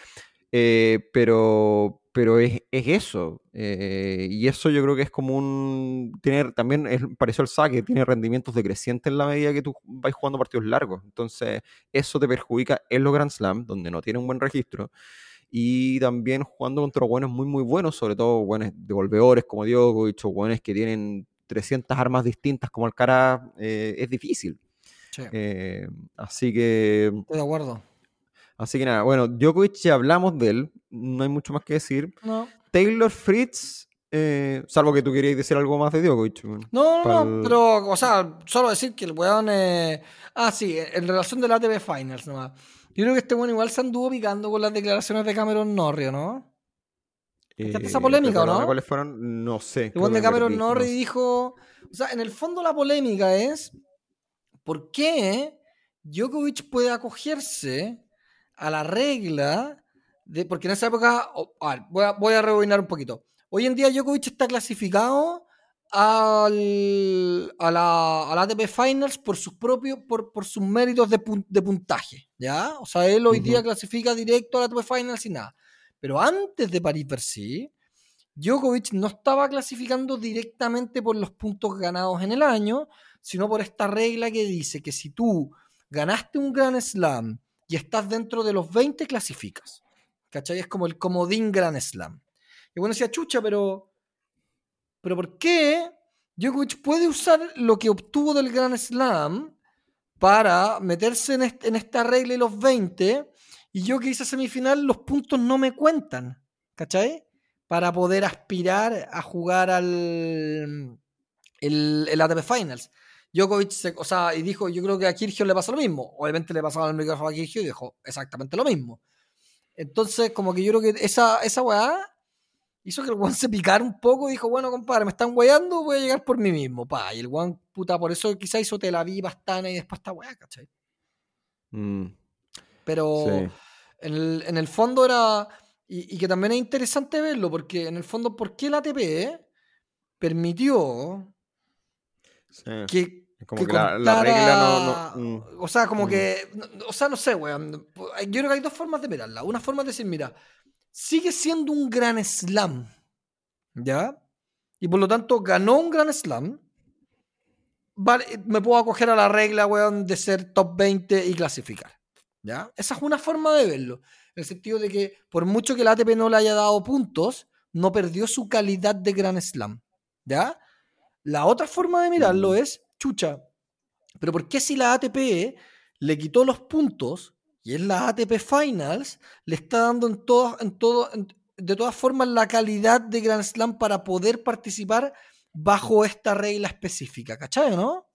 Eh, pero pero es, eso. Eh, y eso yo creo que es como un. Tiene, también es parecido al saque, tiene rendimientos decrecientes en la medida que tú vas jugando partidos largos. Entonces, eso te perjudica en los Grand Slam, donde no tiene un buen registro. Y también jugando contra buenos muy, muy buenos, sobre todo buenos devolvedores como Djokovic o buenos que tienen 300 armas distintas como Alcaraz, eh, es difícil. Eh, así que. Estoy de acuerdo. Así que nada, bueno, Djokovic ya hablamos de él, no hay mucho más que decir. No. Taylor Fritz, eh, salvo que tú querías decir algo más de Djokovic. No, no, no, pero, o sea, solo decir que el weón. Eh... Ah, sí, en relación del ATV Finals nomás. Yo creo que este weón igual se anduvo picando con las declaraciones de Cameron Norrie, ¿no? Eh, esa polémica o no? ¿Cuáles fueron? No sé. El weón de Cameron Norrie dijo. O sea, en el fondo la polémica es. ¿Por qué Djokovic puede acogerse a la regla de. Porque en esa época. a ver, voy, a, voy a rebobinar un poquito. Hoy en día Djokovic está clasificado al, a, la, ATP Finals por sus propios, por, por sus méritos de, de, puntaje, ¿ya? O sea, él hoy día clasifica directo a la ATP Finals y nada. Pero antes de París-Bercy, Djokovic no estaba clasificando directamente por los puntos ganados en el año, sino por esta regla que dice que si tú ganaste un Grand Slam y estás dentro de los 20, clasificas. ¿Cachai? Es como el comodín Grand Slam. Y bueno, decía, chucha, pero. ¿Pero por qué Djokovic puede usar lo que obtuvo del Grand Slam para meterse en, esta regla y los 20? Y yo que hice semifinal, los puntos no me cuentan. ¿Cachai? Para poder aspirar a jugar al. El, el ATP Finals. Djokovic, se, o sea, y dijo, yo creo que a Kirchhoff le pasa lo mismo. Obviamente le pasaba el micrófono a Kirchhoff y dijo exactamente lo mismo. Entonces, como que yo creo que esa, esa weá hizo que el weón se picara un poco y dijo, bueno, compadre, me están weando, voy a llegar por mí mismo, pa. Y el weón, puta, por eso quizá hizo Tel Aviv, Astana y después esta weá, ¿cachai? Mm. Pero en, el, en, el, fondo era... Y, y, que también es interesante verlo, porque en el fondo, ¿por qué la ATP permitió que como que, la, regla no, mm. O sea, como mm. que. O sea, no sé, weón. Yo creo que hay dos formas de mirarla. Una forma es decir, mira, sigue siendo un gran slam. ¿Ya? Y por lo tanto ganó un gran slam. Vale, me puedo acoger a la regla, weón, de ser top 20 y clasificar. ¿Ya? Esa es una forma de verlo. En el sentido de que, por mucho que el ATP no le haya dado puntos, no perdió su calidad de gran slam. ¿Ya? La otra forma de mirarlo es chucha, pero ¿por qué si la ATP le quitó los puntos y es la ATP Finals, le está dando en todas, en todo, de todas formas la calidad de Grand Slam para poder participar bajo esta regla específica, ¿cachai, no?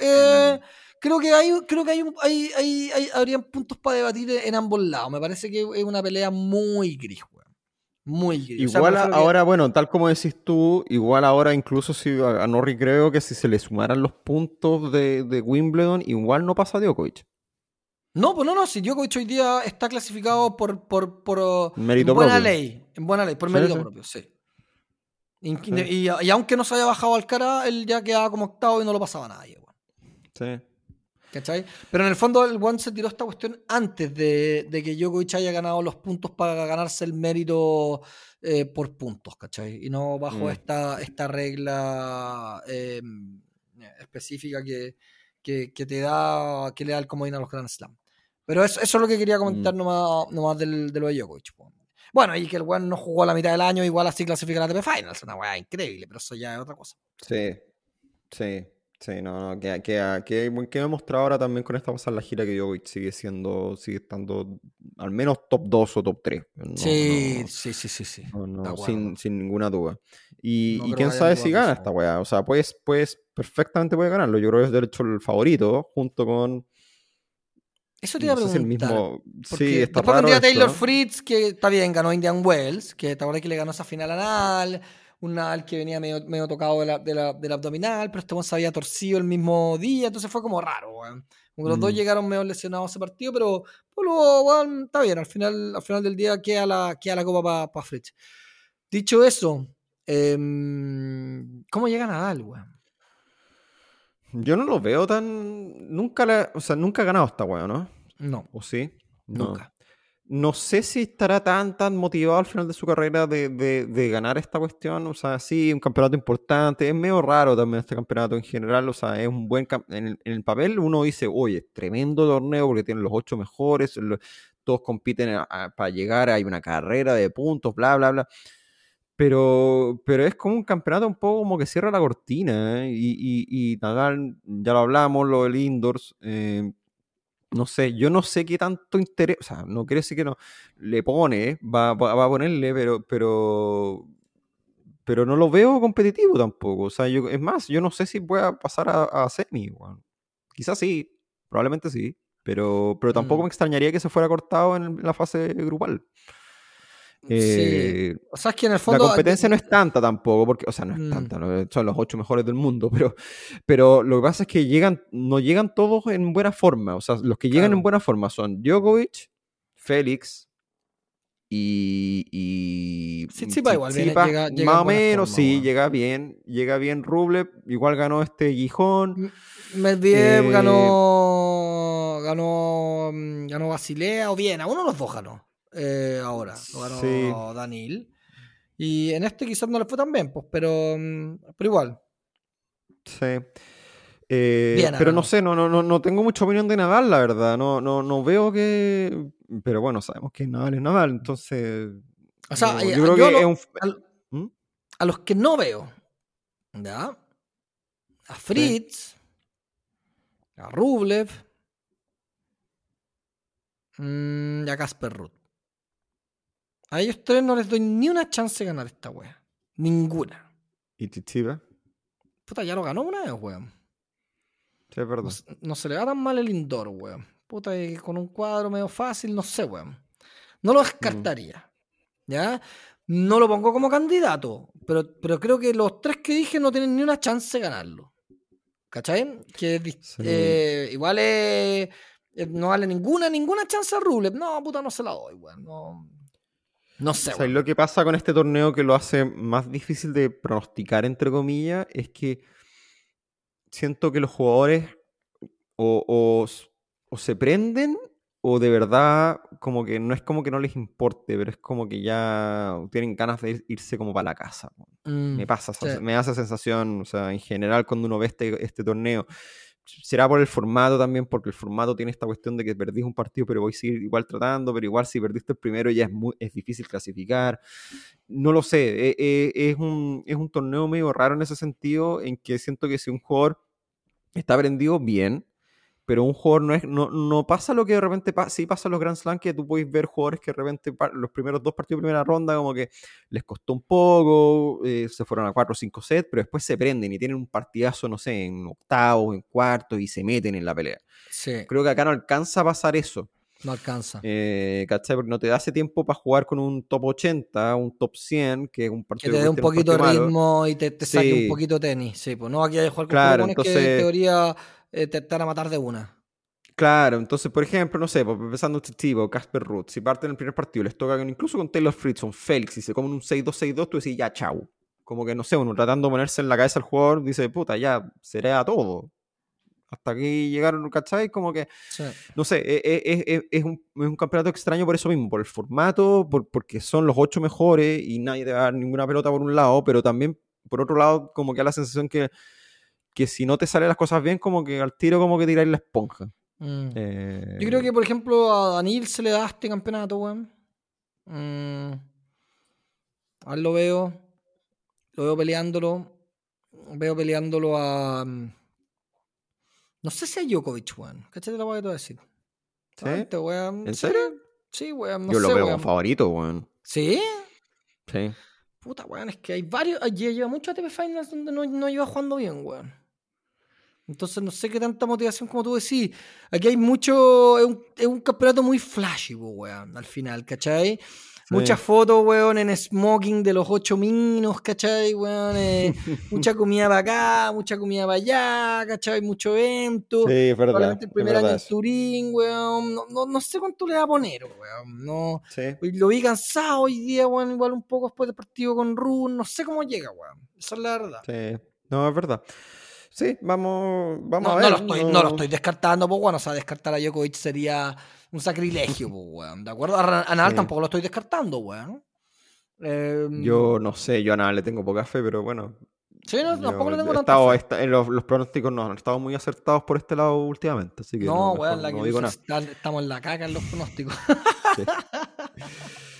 Eh, creo que hay, creo que hay, hay, hay, habrían puntos para debatir en ambos lados. Me parece que es una pelea muy gris, muy Igual ahora, bueno, tal como decís tú, igual ahora incluso si a Norri creo que si se le sumaran los puntos de, Wimbledon, igual no pasa Djokovic. No, pues no, no, si Djokovic hoy día está clasificado por, por, por mérito buena ley, en buena ley, por mérito propio, sí. Y, aunque no se haya bajado al cara, él ya quedaba como octavo y no lo pasaba a nadie. Sí. ¿Cachai? Pero en el fondo el One se tiró esta cuestión antes de, que Djokovic haya ganado los puntos para ganarse el mérito eh, por puntos, ¿cachai? Y no bajo mm. esta, esta regla em, específica que, te da, que le da el comodín a los Grand Slam. Pero eso, eso es lo que quería comentar mm. nomás, del, de lo de Djokovic. Bueno, y que el One no jugó a la mitad del año, igual así clasifica la ATP Finals, una weá increíble, pero eso ya es otra cosa. Sí, sí. Sí, no, no, que, que, que, que he mostrado ahora también con esta pasada la gira que yo sigue siendo, sigue estando al menos top 2 o top 3. sí, sí, sí, sí, sí, sin, sin, ninguna duda. Y, y quién sabe si gana esta weá. O sea, pues, pues perfectamente puede ganarlo. Yo creo que es de hecho el favorito, junto con. Eso te iba a preguntar. el mismo... Sí, está después vendría Taylor Fritz, que está bien, ganó Indian Wells, que te acuerdas que le ganó esa final anal un Nadal que venía medio, medio tocado de la, de la, del abdominal, pero este se había torcido el mismo día, entonces fue como raro, weón. los dos mm. llegaron medio lesionados a ese partido, pero bueno, está bien, al final, al final del día queda la, queda la copa para Fritz. Dicho eso, em, ¿cómo llega Nadal, weón? Yo no lo veo tan. Nunca, o sea, nunca ha ganado esta weón, ¿no? No. ¿O sí? Nunca no sé si estará tan, tan motivado al final de su carrera de, ganar esta cuestión. O sea, sí, un campeonato importante. Es medio raro también este campeonato en general. O sea, es un buen. En el, papel uno dice, oye, tremendo torneo porque tienen los ocho mejores. todos compiten para llegar. Hay una carrera de puntos, bla, bla, bla. Pero, pero es como un campeonato un poco como que cierra la cortina. ¿eh? Y, y, Nadal, ya lo hablamos, lo del Indoors. Eh, no sé, yo no sé qué tanto interés, o sea, no quiere decir que no, le pone, va, va, a ponerle, pero, pero, pero no lo veo competitivo tampoco. O sea, yo, es más, yo no sé si pueda pasar a, a semi. Quizás sí, probablemente sí, pero, pero tampoco mm. me extrañaría que se fuera cortado en la fase grupal. Eh, o sea, es que en el fondo. La competencia no es tanta tampoco, porque, o sea, no es mm. tanta, son los ocho mejores del mundo, pero, pero lo que pasa es que llegan, no llegan todos en buena forma. O sea, los que llegan en buena forma son Djokovic, Félix y. y sí, sí, va igual, llega, más o menos, sí, llega bien. Llega bien Rublev, igual ganó este Gijón. Medvedev eh, ganó. Ganó. Mm, ganó Basilea o Viena, uno de los dos ganó. Eh, ahora. Lo ganó Danil. Y en este quizás no le fue tan bien, pues, pero, mm, pero igual. Sí. Eh, pero no sé, no, no, no tengo mucha opinión de Nadal, la verdad. No, no, no veo que. Pero bueno, sabemos que Nadal es Nadal, entonces. O sea, yo creo que es un... ¿Mm? a, los que no veo, ¿ya? A Fritz, a Rublev mm, y a Casper Ruth. A ellos tres no les doy ni una chance de ganar esta wea. Ninguna. ¿Y Tichiba? Puta, ya lo ganó una vez, weón. Sí, es verdad. No, se le va tan mal el indoor, weón. Puta, con un cuadro medio fácil, no sé, weón. No lo descartaría. ¿Ya? No lo pongo como candidato, pero, pero creo que los tres que dije no tienen ni una chance de ganarlo. ¿Cachai? Que eh, igual es, eh, no vale ninguna, ninguna chance a Rublev. No, puta, no se la doy, weón. No, no sé. O lo que pasa con este torneo que lo hace más difícil de pronosticar, entre comillas, es que siento que los jugadores o, o, se prenden o de verdad como que no es como que no les importe, pero es como que ya tienen ganas de irse como para la casa. me mm, pasa, me da esa sensación, o sea, en general cuando uno ve este, este torneo, será por el formato también, porque el formato tiene esta cuestión de que perdís un partido, pero voy a seguir igual tratando, pero igual si perdiste el primero ya es, muy, es difícil clasificar. No lo sé, e, e, es, un, es un torneo medio raro en ese sentido, en que siento que si un jugador está aprendido bien, pero un jugador no, es, no, no pasa lo que de repente pasa, sí pasa en los Grand Slam, que tú puedes ver jugadores que de repente los primeros dos partidos de primera ronda como que les costó un poco, eh, se fueron a cuatro o cinco sets, pero después se prenden y tienen un partidazo, no sé, en octavos, en cuartos y se meten en la pelea. Creo que acá no alcanza a pasar eso. No alcanza. Eh, ¿Cachai? Porque no te da ese tiempo para jugar con un top 80, un top 100, que es un partido que te dé un poquito de ritmo y te, te saque un poquito de tenis. Sí, pues no aquí hay que jugar con claro, entonces... que en teoría eh, te, van a matar de una. Claro, entonces, por ejemplo, no sé, pues, empezando este tipo, Casper Ruth, si parten en el primer partido, les toca incluso con Taylor Fritz Félix, y se comen un 6-2-6-2, tú decís, ya, chau. Como que, no sé, uno tratando de ponerse en la cabeza al jugador, dice, puta, ya, será todo. Hasta aquí llegaron, ¿cachai? Como que, no sé, e, e, e, es, un, es, un, campeonato extraño por eso mismo, por el formato, por, porque son los ocho mejores y nadie te va a dar ninguna pelota por un lado, pero también, por otro lado, como que da la sensación que que si no te salen las cosas bien, como que al tiro como que tiráis la esponja. Mm. Eh, Yo creo que, por ejemplo, a Daniel se le da este campeonato, weón. Mm. A lo veo. Lo veo peleándolo. Veo peleándolo a. Mm, no sé si a Djokovic, weón. ¿Cachai lo voy a decir? ¿Sí? ¿En serio? Sí, weón. Yo lo veo como favorito, weón. ¿Sí? Sí. Puta, weón, es que hay varios. Lleva muchos ATP Finals donde no, no iba jugando bien, weón. Entonces no sé qué tanta motivación como tú decís. Aquí hay mucho. Es un, es un campeonato muy flashy, weón, al final, ¿cachai? Muchas fotos, weón, en smoking de los ocho minos, ¿cachai, weón? Eh, mucha comida para acá, mucha comida para allá, ¿cachai? Mucho evento. Sí, es verdad. Probablemente el primer año en Turín, weón. No, no, sé cuánto le va a poner, weón. No, Lo vi cansado hoy día, weón, igual un poco después del partido con Run. No sé cómo llega, weón. Esa es la verdad. Sí, no, es verdad. Sí, vamos, vamos a ver. No lo, estoy, no... lo estoy descartando, pues bueno, o sea, descartar a Djokovic sería un sacrilegio, pues, weón. ¿De acuerdo? A, Nadal tampoco lo estoy descartando, weón. Em, yo no sé, yo a Nadal le tengo poca fe, pero bueno. Sí, no, tampoco le tengo tanta fe. en los, pronósticos no han estado muy acertados por este lado últimamente, así que no, weón, la que estamos en la caca en los pronósticos. Sí.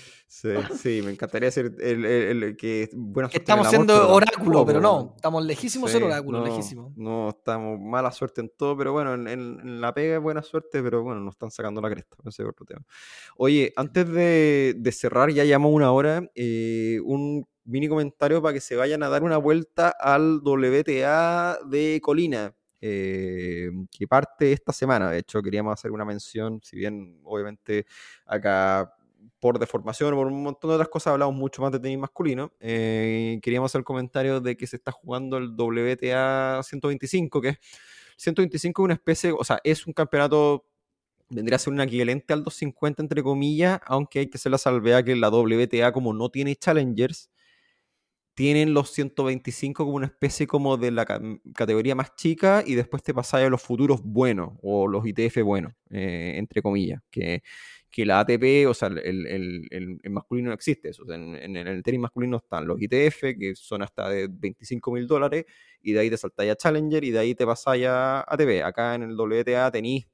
Sí, sí, me encantaría ser el, el, que buena suerte Estamos siendo oráculo, pero no, estamos lejísimos de ser oráculo, no, lejísimos. No, estamos mala suerte en todo, pero bueno, en, la pega es buena suerte, pero bueno, nos están sacando la cresta, ese es otro tema. Oye, antes de, cerrar, ya llevamos una hora, eh, un mini comentario para que se vayan a dar una vuelta al WTA de Colina. Eh, que parte esta semana. De hecho, queríamos hacer una mención, si bien obviamente acá por deformación o por un montón de otras cosas, hablamos mucho más de tenis masculino. Eh, queríamos hacer el comentario de que se está jugando el WTA 125, que es 125 es una especie, o sea, es un campeonato, vendría a ser un equivalente al 250 entre comillas, aunque hay que hacer la salvedad que la WTA como no tiene challengers, tienen los 125 como una especie como de la categoría más chica y después te pasáis a los futuros buenos o los ITF buenos, eh, entre comillas, que que la ATP, o sea, el, masculino no existe eso. en, el tenis masculino están los ITF, que son hasta de 25 mil dólares, y de ahí te saltáis a Challenger, y de ahí te pasáis a ATP. Acá en el WTA tenéis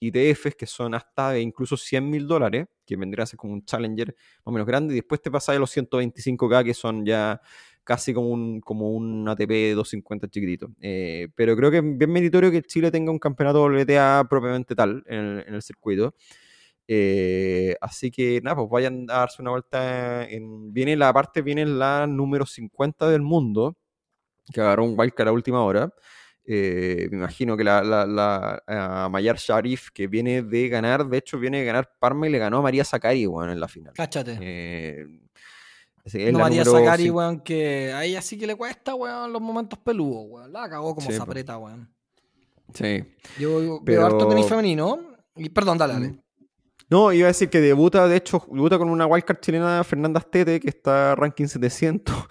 ITFs que son hasta de incluso 100 mil dólares, que vendría a ser como un Challenger más o menos grande, y después te pasáis a los 125K, que son ya casi como un, como un ATP 250 chiquitito. Eh, pero creo que es bien meritorio que Chile tenga un campeonato WTA propiamente tal en el circuito. Eh, así que nada, pues vayan a darse una vuelta. En, viene la parte, viene la número 50 del mundo, que agarró un wildcard a última hora. Eh, me imagino que la, la, la Mayar Sharif, que viene de ganar, de hecho viene de ganar Parma y le ganó a María Zakari, bueno, en la final. Cáchate. Eh, no, María Zakari, weón, que a ella sí que le cuesta, weón, los momentos peludos, weón. La cagó como se aprieta, weón. Sí. Yo veo harto tenis femenino. Y, perdón, dale, dale. No, iba a decir que debuta, de hecho, debuta con una wildcard chilena Fernanda Astete, que está ranking 700.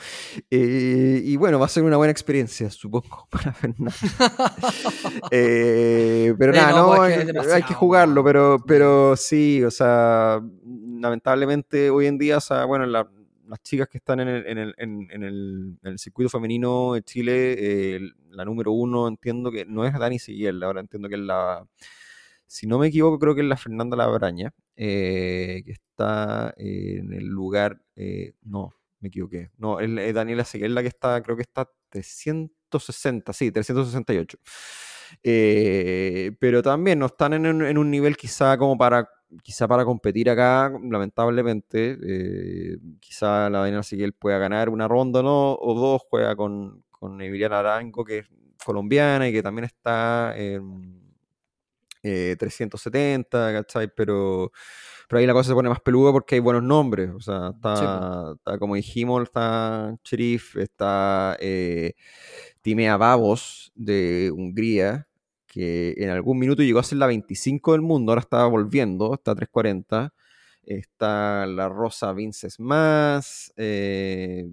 Eh, y bueno, va a ser una buena experiencia, supongo, para Fernanda. Eh, pero nada, no, pues hay, que jugarlo, pero, pero sí, o sea, lamentablemente hoy en día, o sea, bueno, las chicas que están en el, en el, en el, circuito femenino de Chile, eh, la número uno entiendo que no es Dani Siguiel, ahora entiendo que es la si no me equivoco, creo que es la Fernanda Labraña, eh, que está en el lugar, eh, no, me equivoqué, no, es, Daniela Seguela que está, creo que está 360, sí, 368. Eh, pero también no están en, un nivel quizá como para quizá para competir acá, lamentablemente, quizá la Daniela Seguel pueda ganar una ronda ¿no? o dos, juega con, con Emiliana Arango, que es colombiana y que también está 370, eh, ¿cachai? Pero, pero ahí la cosa se pone más peluda porque hay buenos nombres. O sea, está, como dijimos, está Sheriff, está eh, Timea Babos de Hungría, que en algún minuto llegó a ser la 25 del mundo, ahora está volviendo, está a 340. Está la Rosa Vinces más. Eh,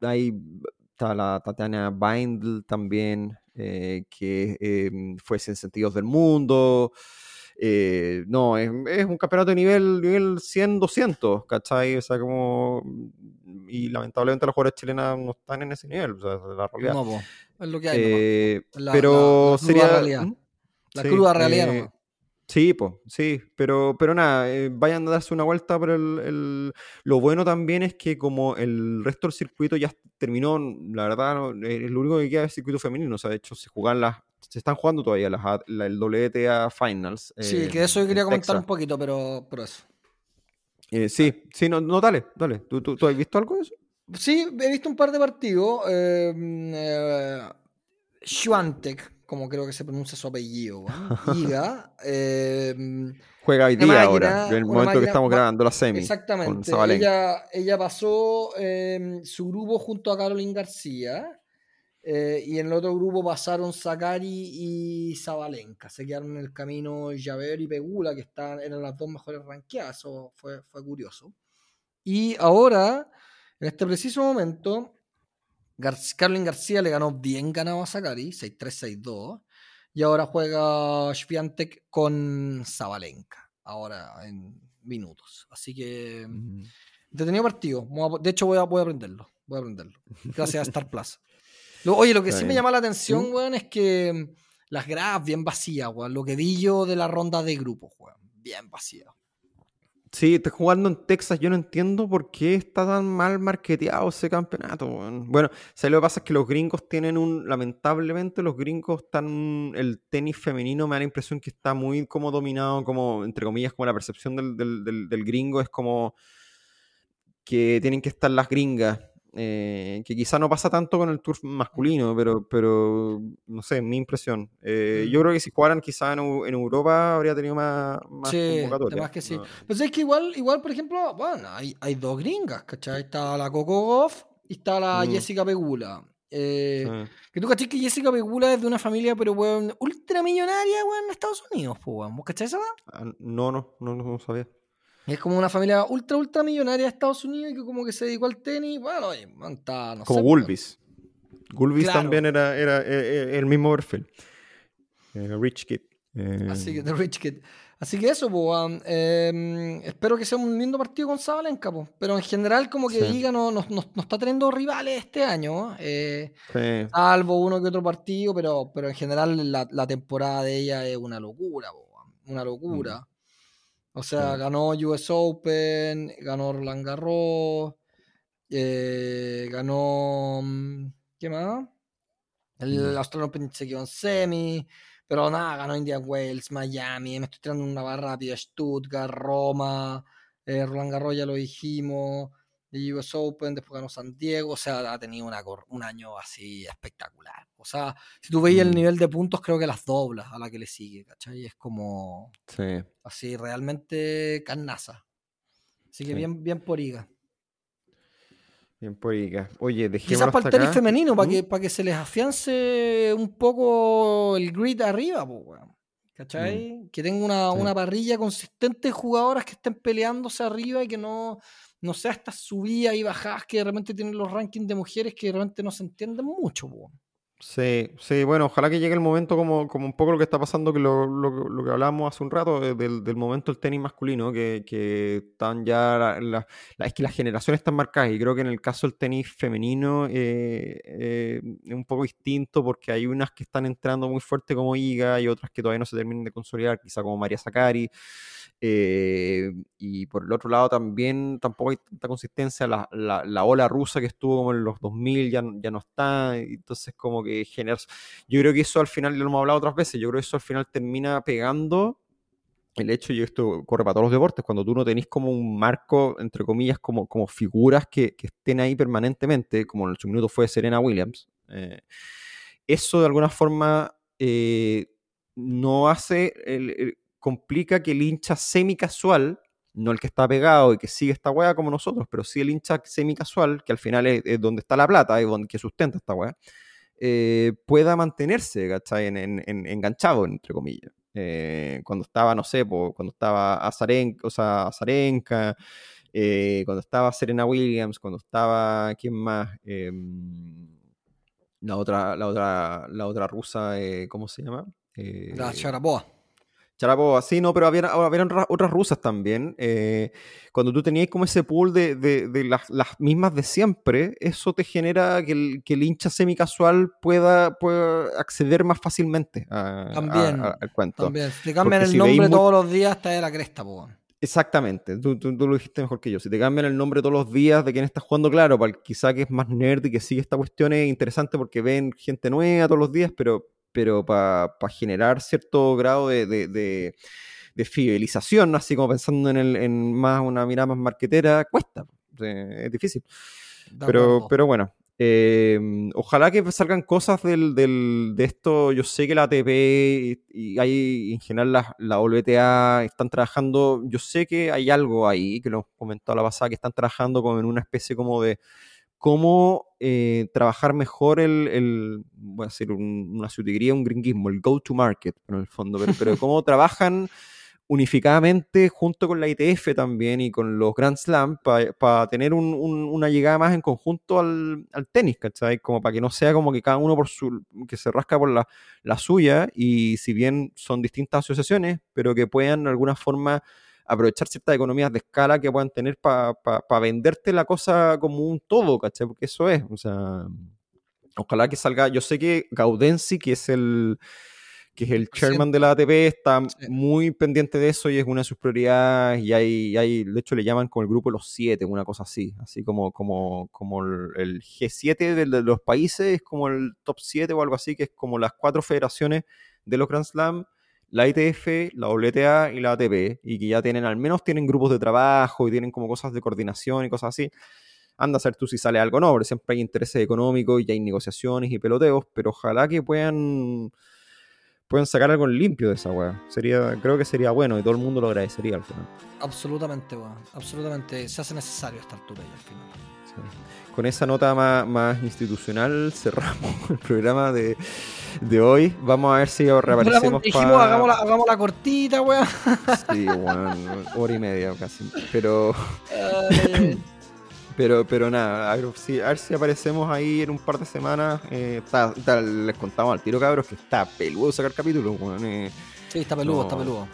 está la Tatiana Bindl también. Eh, que eh, fuese en sentidos del mundo. Eh, no, es, un campeonato de nivel, nivel 100-200, ¿cachai? O sea, como. Y lamentablemente las jugadores chilenas no están en ese nivel, o sea, la realidad. No, es lo que hay. pero sería. Realidad. ¿Mm? La cruda realidad, Sí, pues, sí, pero, pero nada, eh, vayan a darse una vuelta, pero el, lo bueno también es que como el resto del circuito ya terminó, la verdad, es lo único que queda es el circuito femenino, o sea, de hecho se jugan las, se están jugando todavía las, el WTA Finals. sí, que eso yo quería comentar un poquito, pero, pero eso. Eh, sí, sí, no, no, dale, dale. ¿Tú, tú, has visto algo de eso? Sí, he visto un par de partidos. Eh, mm, eh como creo que se pronuncia su apellido, Iga. Em, Juega hoy día ahora, en el momento que estamos grabando la semi. Exactamente. ella, ella, pasó em, su grupo junto a Caroline García. Eh, y en el otro grupo pasaron Sakari y Zabalenka. Se quedaron en el camino Javer y Pegula, que están, eran las dos mejores ranqueadas. Eso fue, fue curioso. Y ahora, en este preciso momento, Carlin García le ganó bien ganado a Sakari, 6-3-6-2. Y ahora juega Sviantek con Zabalenka, ahora en minutos. Así que, detenido partido. De hecho, voy a, voy a aprenderlo. Voy a aprenderlo. Gracias a Star Plus. oye, lo que sí me llama la atención, weón, es que las gradas bien vacías, weón. Lo que vi yo de la ronda de grupos, weón. Bien vacías. Sí, está jugando en Texas. Yo no entiendo por qué está tan mal marketeado ese campeonato. Bueno, ¿sabes lo que pasa? Es que los gringos tienen un. Lamentablemente, los gringos están. El tenis femenino me da la impresión que está muy como dominado, como, entre comillas, como la percepción del, del, del gringo es como que tienen que estar las gringas eh, que quizá no pasa tanto con el tour masculino, pero, pero no sé, mi impresión. Eh, yo creo que si jugaran quizá en, Europa habría tenido más, más sí, Además que sí. Pero es que igual, igual, por ejemplo, bueno, hay, hay dos gringas, ¿cachai? Está la Coco Goff y está la mm. Jessica Pegula. Eh, Que tú cachai que Jessica Pegula es de una familia, pero weón, ultramillonaria, weón, en Estados Unidos, pues, weón. ¿Vos cachai esa? Ah, no, no, no, no sabía. Es como una familia ultra, ultra millonaria de Estados Unidos que como que se dedicó al tenis. Bueno, y está, no como sé, Gulbis. Gulbis también era, era, eh, eh, el mismo perfil. Rich Kid. Así que, The Rich Kid. Así que eso, pues, espero que sea un lindo partido con Zabalenka, pues. Pero en general, como que diga, no, no, no, está teniendo rivales este año. Eh, Salvo uno que otro partido, pero, pero en general la, la temporada de ella es una locura, una locura. Mm. O sea, ganó US Open, ganó Roland Garros, eh, ganó. Mm, ¿Qué más? El Australian Open se quedó en semi, pero nada, ganó Indian Wales, Miami, me estoy tirando una barra rápida, Stuttgart, Roma, eh, Roland Garros ya lo dijimos, de US Open, después ganó San Diego, o sea, ha tenido una, un año así espectacular. O sea, si tú veías el mm. nivel de puntos, creo que las doblas a la que le sigue, ¿cachai? Es como sí. así, realmente carnaza. Así que bien, bien por Iga. Bien por Iga. Oye, dejemos Quizás para el tenis femenino, para, ¿Mm? que, para que se les afiance un poco el grid arriba, pues, ¿Cachai? Mm. Que tenga una, una, parrilla consistente de jugadoras que estén peleándose arriba y que no, no sea estas subidas y bajadas que de repente tienen los rankings de mujeres que de repente no se entienden mucho. Sí, sí, bueno, ojalá que llegue el momento como, como un poco lo que está pasando, que lo, lo, que hablábamos hace un rato, del, del, momento del tenis masculino, que, que están ya, la, es que las generaciones están marcadas y creo que en el caso del tenis femenino eh, eh, es un poco distinto porque hay unas que están entrando muy fuerte como Iga y otras que todavía no se terminan de consolidar, quizá como María Zakari. Eh, y por el otro lado también tampoco hay tanta consistencia. La, la, ola rusa que estuvo como en los 2000 ya, ya no está. Entonces como que genera... Yo creo que eso al final, lo hemos hablado otras veces, yo creo que eso al final termina pegando el hecho, y esto corre para todos los deportes, cuando tú no tenés como un marco, entre comillas, como, como figuras que, que estén ahí permanentemente, como en su minuto fue Serena Williams, eh, eso de alguna forma eh, no hace, el, complica que el hincha semi-casual, no el que está pegado y que sigue esta weá como nosotros, pero sí el hincha semi-casual, que al final es, donde está la plata, es donde que sustenta esta weá, eh, pueda mantenerse, ¿cachai? En, enganchado, entre comillas. Eh, cuando estaba, no sé, cuando estaba Azarenka, o sea, Azarenka eh, cuando estaba Serena Williams, cuando estaba, ¿quién más? Em, la otra, la otra, la otra rusa, ¿cómo se llama? la Charaboa. Charapo, sí, no, pero había, otras rusas también. Eh, cuando tú tenías como ese pool de, las, mismas de siempre, eso te genera que el, que el hincha semicasual pueda, pueda acceder más fácilmente al cuento. También, si te cambian el nombre todos los días, está de la cresta, po. Exactamente, tú, lo dijiste mejor que yo. Si te cambian el nombre todos los días de quién está jugando, claro, para el quizá que es más nerd y que sigue esta cuestión es interesante porque ven gente nueva todos los días, pero pero para generar cierto grado de, de, de, fidelización, así como pensando en, el, en más una mirada más marquetera, cuesta, es difícil. pero, pero bueno, em, ojalá que salgan cosas del, del, de esto. Yo sé que la ATP y, hay en general la, la WTA están trabajando. Yo sé que hay algo ahí, que lo hemos comentado la pasada, que están trabajando como en una especie como de cómo eh, trabajar mejor el, el, voy a hacer una sutilería, un gringuismo, el go-to-market, en el fondo, pero, pero cómo trabajan unificadamente junto con la ITF también y con los Grand Slam para tener una llegada más en conjunto al, tenis, ¿cachai? Como para que no sea como que cada uno por su, que se rasca por la, la suya y si bien son distintas asociaciones, pero que puedan de alguna forma aprovechar ciertas economías de escala que puedan tener para venderte la cosa como un todo, ¿cachai? Porque eso es, o sea, ojalá que salga, yo sé que Gaudensi, que es el que es el chairman de la ATP, está muy pendiente de eso y es una de sus prioridades y hay, hay, de hecho le llaman como el grupo de los siete, una cosa así, así como, como, como el, G7 de, de, los países, es como el top 7 o algo así, que es como las cuatro federaciones de los Grand Slam la ITF, la WTA y la ATP, y que ya tienen, al menos tienen grupos de trabajo y tienen como cosas de coordinación y cosas así. Anda a ser tú si sale algo, no, siempre hay intereses económicos y hay negociaciones y peloteos, pero ojalá que puedan puedan sacar algo limpio de esa weá. Sería, creo que sería bueno y todo el mundo lo agradecería al final. Absolutamente, weón. Absolutamente. Se hace necesario a esta altura ya al final. Con esa nota más, más institucional cerramos el programa de de hoy. Vamos a ver si reaparecemos. Dijimos, hagamos, la, hagamos la cortita, weón. Sí, weón, hora y media casi. Pero. pero, pero nada, a ver, si, a ver, si, aparecemos ahí en un par de semanas. Eh, les contamos al tiro, cabros, que está peludo sacar capítulos, weón. Eh, sí, está peludo, está peludo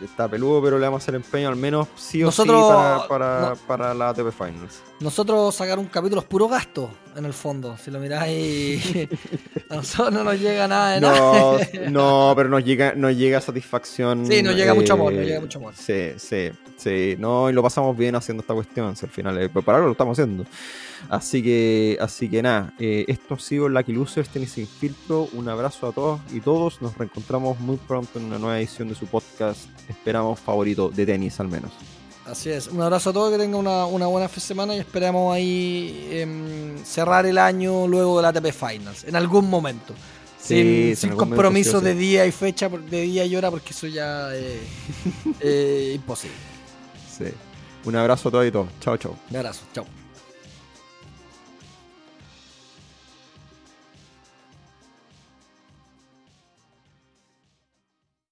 está peludo, pero le vamos a hacer empeño al menos sí o sí para, para, para, la ATP Finals. Nosotros sacar un capítulo es puro gasto, en el fondo. Si lo miráis, a nosotros no nos llega nada de no, nada. no, pero nos llega, nos llega satisfacción. Sí, nos llega mucho amor, nos llega mucho amor. Sí, sí, sí. No, y lo pasamos bien haciendo esta cuestión. Si al final, eh, para ahora lo estamos haciendo. Así que, así que nada, eh, esto ha sido Lucky Losers, Tenis Sin Filtro. Un abrazo a todos y todos. Nos reencontramos muy pronto en una nueva edición de su podcast. Esperamos favorito de tenis al menos. Así es. Un abrazo a todos, que tengan una, una buena semana y esperamos ahí em, cerrar el año luego de la ATP Finals, en algún momento. sin, compromiso de día y fecha, de día y hora, porque eso ya es imposible. Sí. Un abrazo a todos y todos. Chao, chao. Un abrazo. Chao.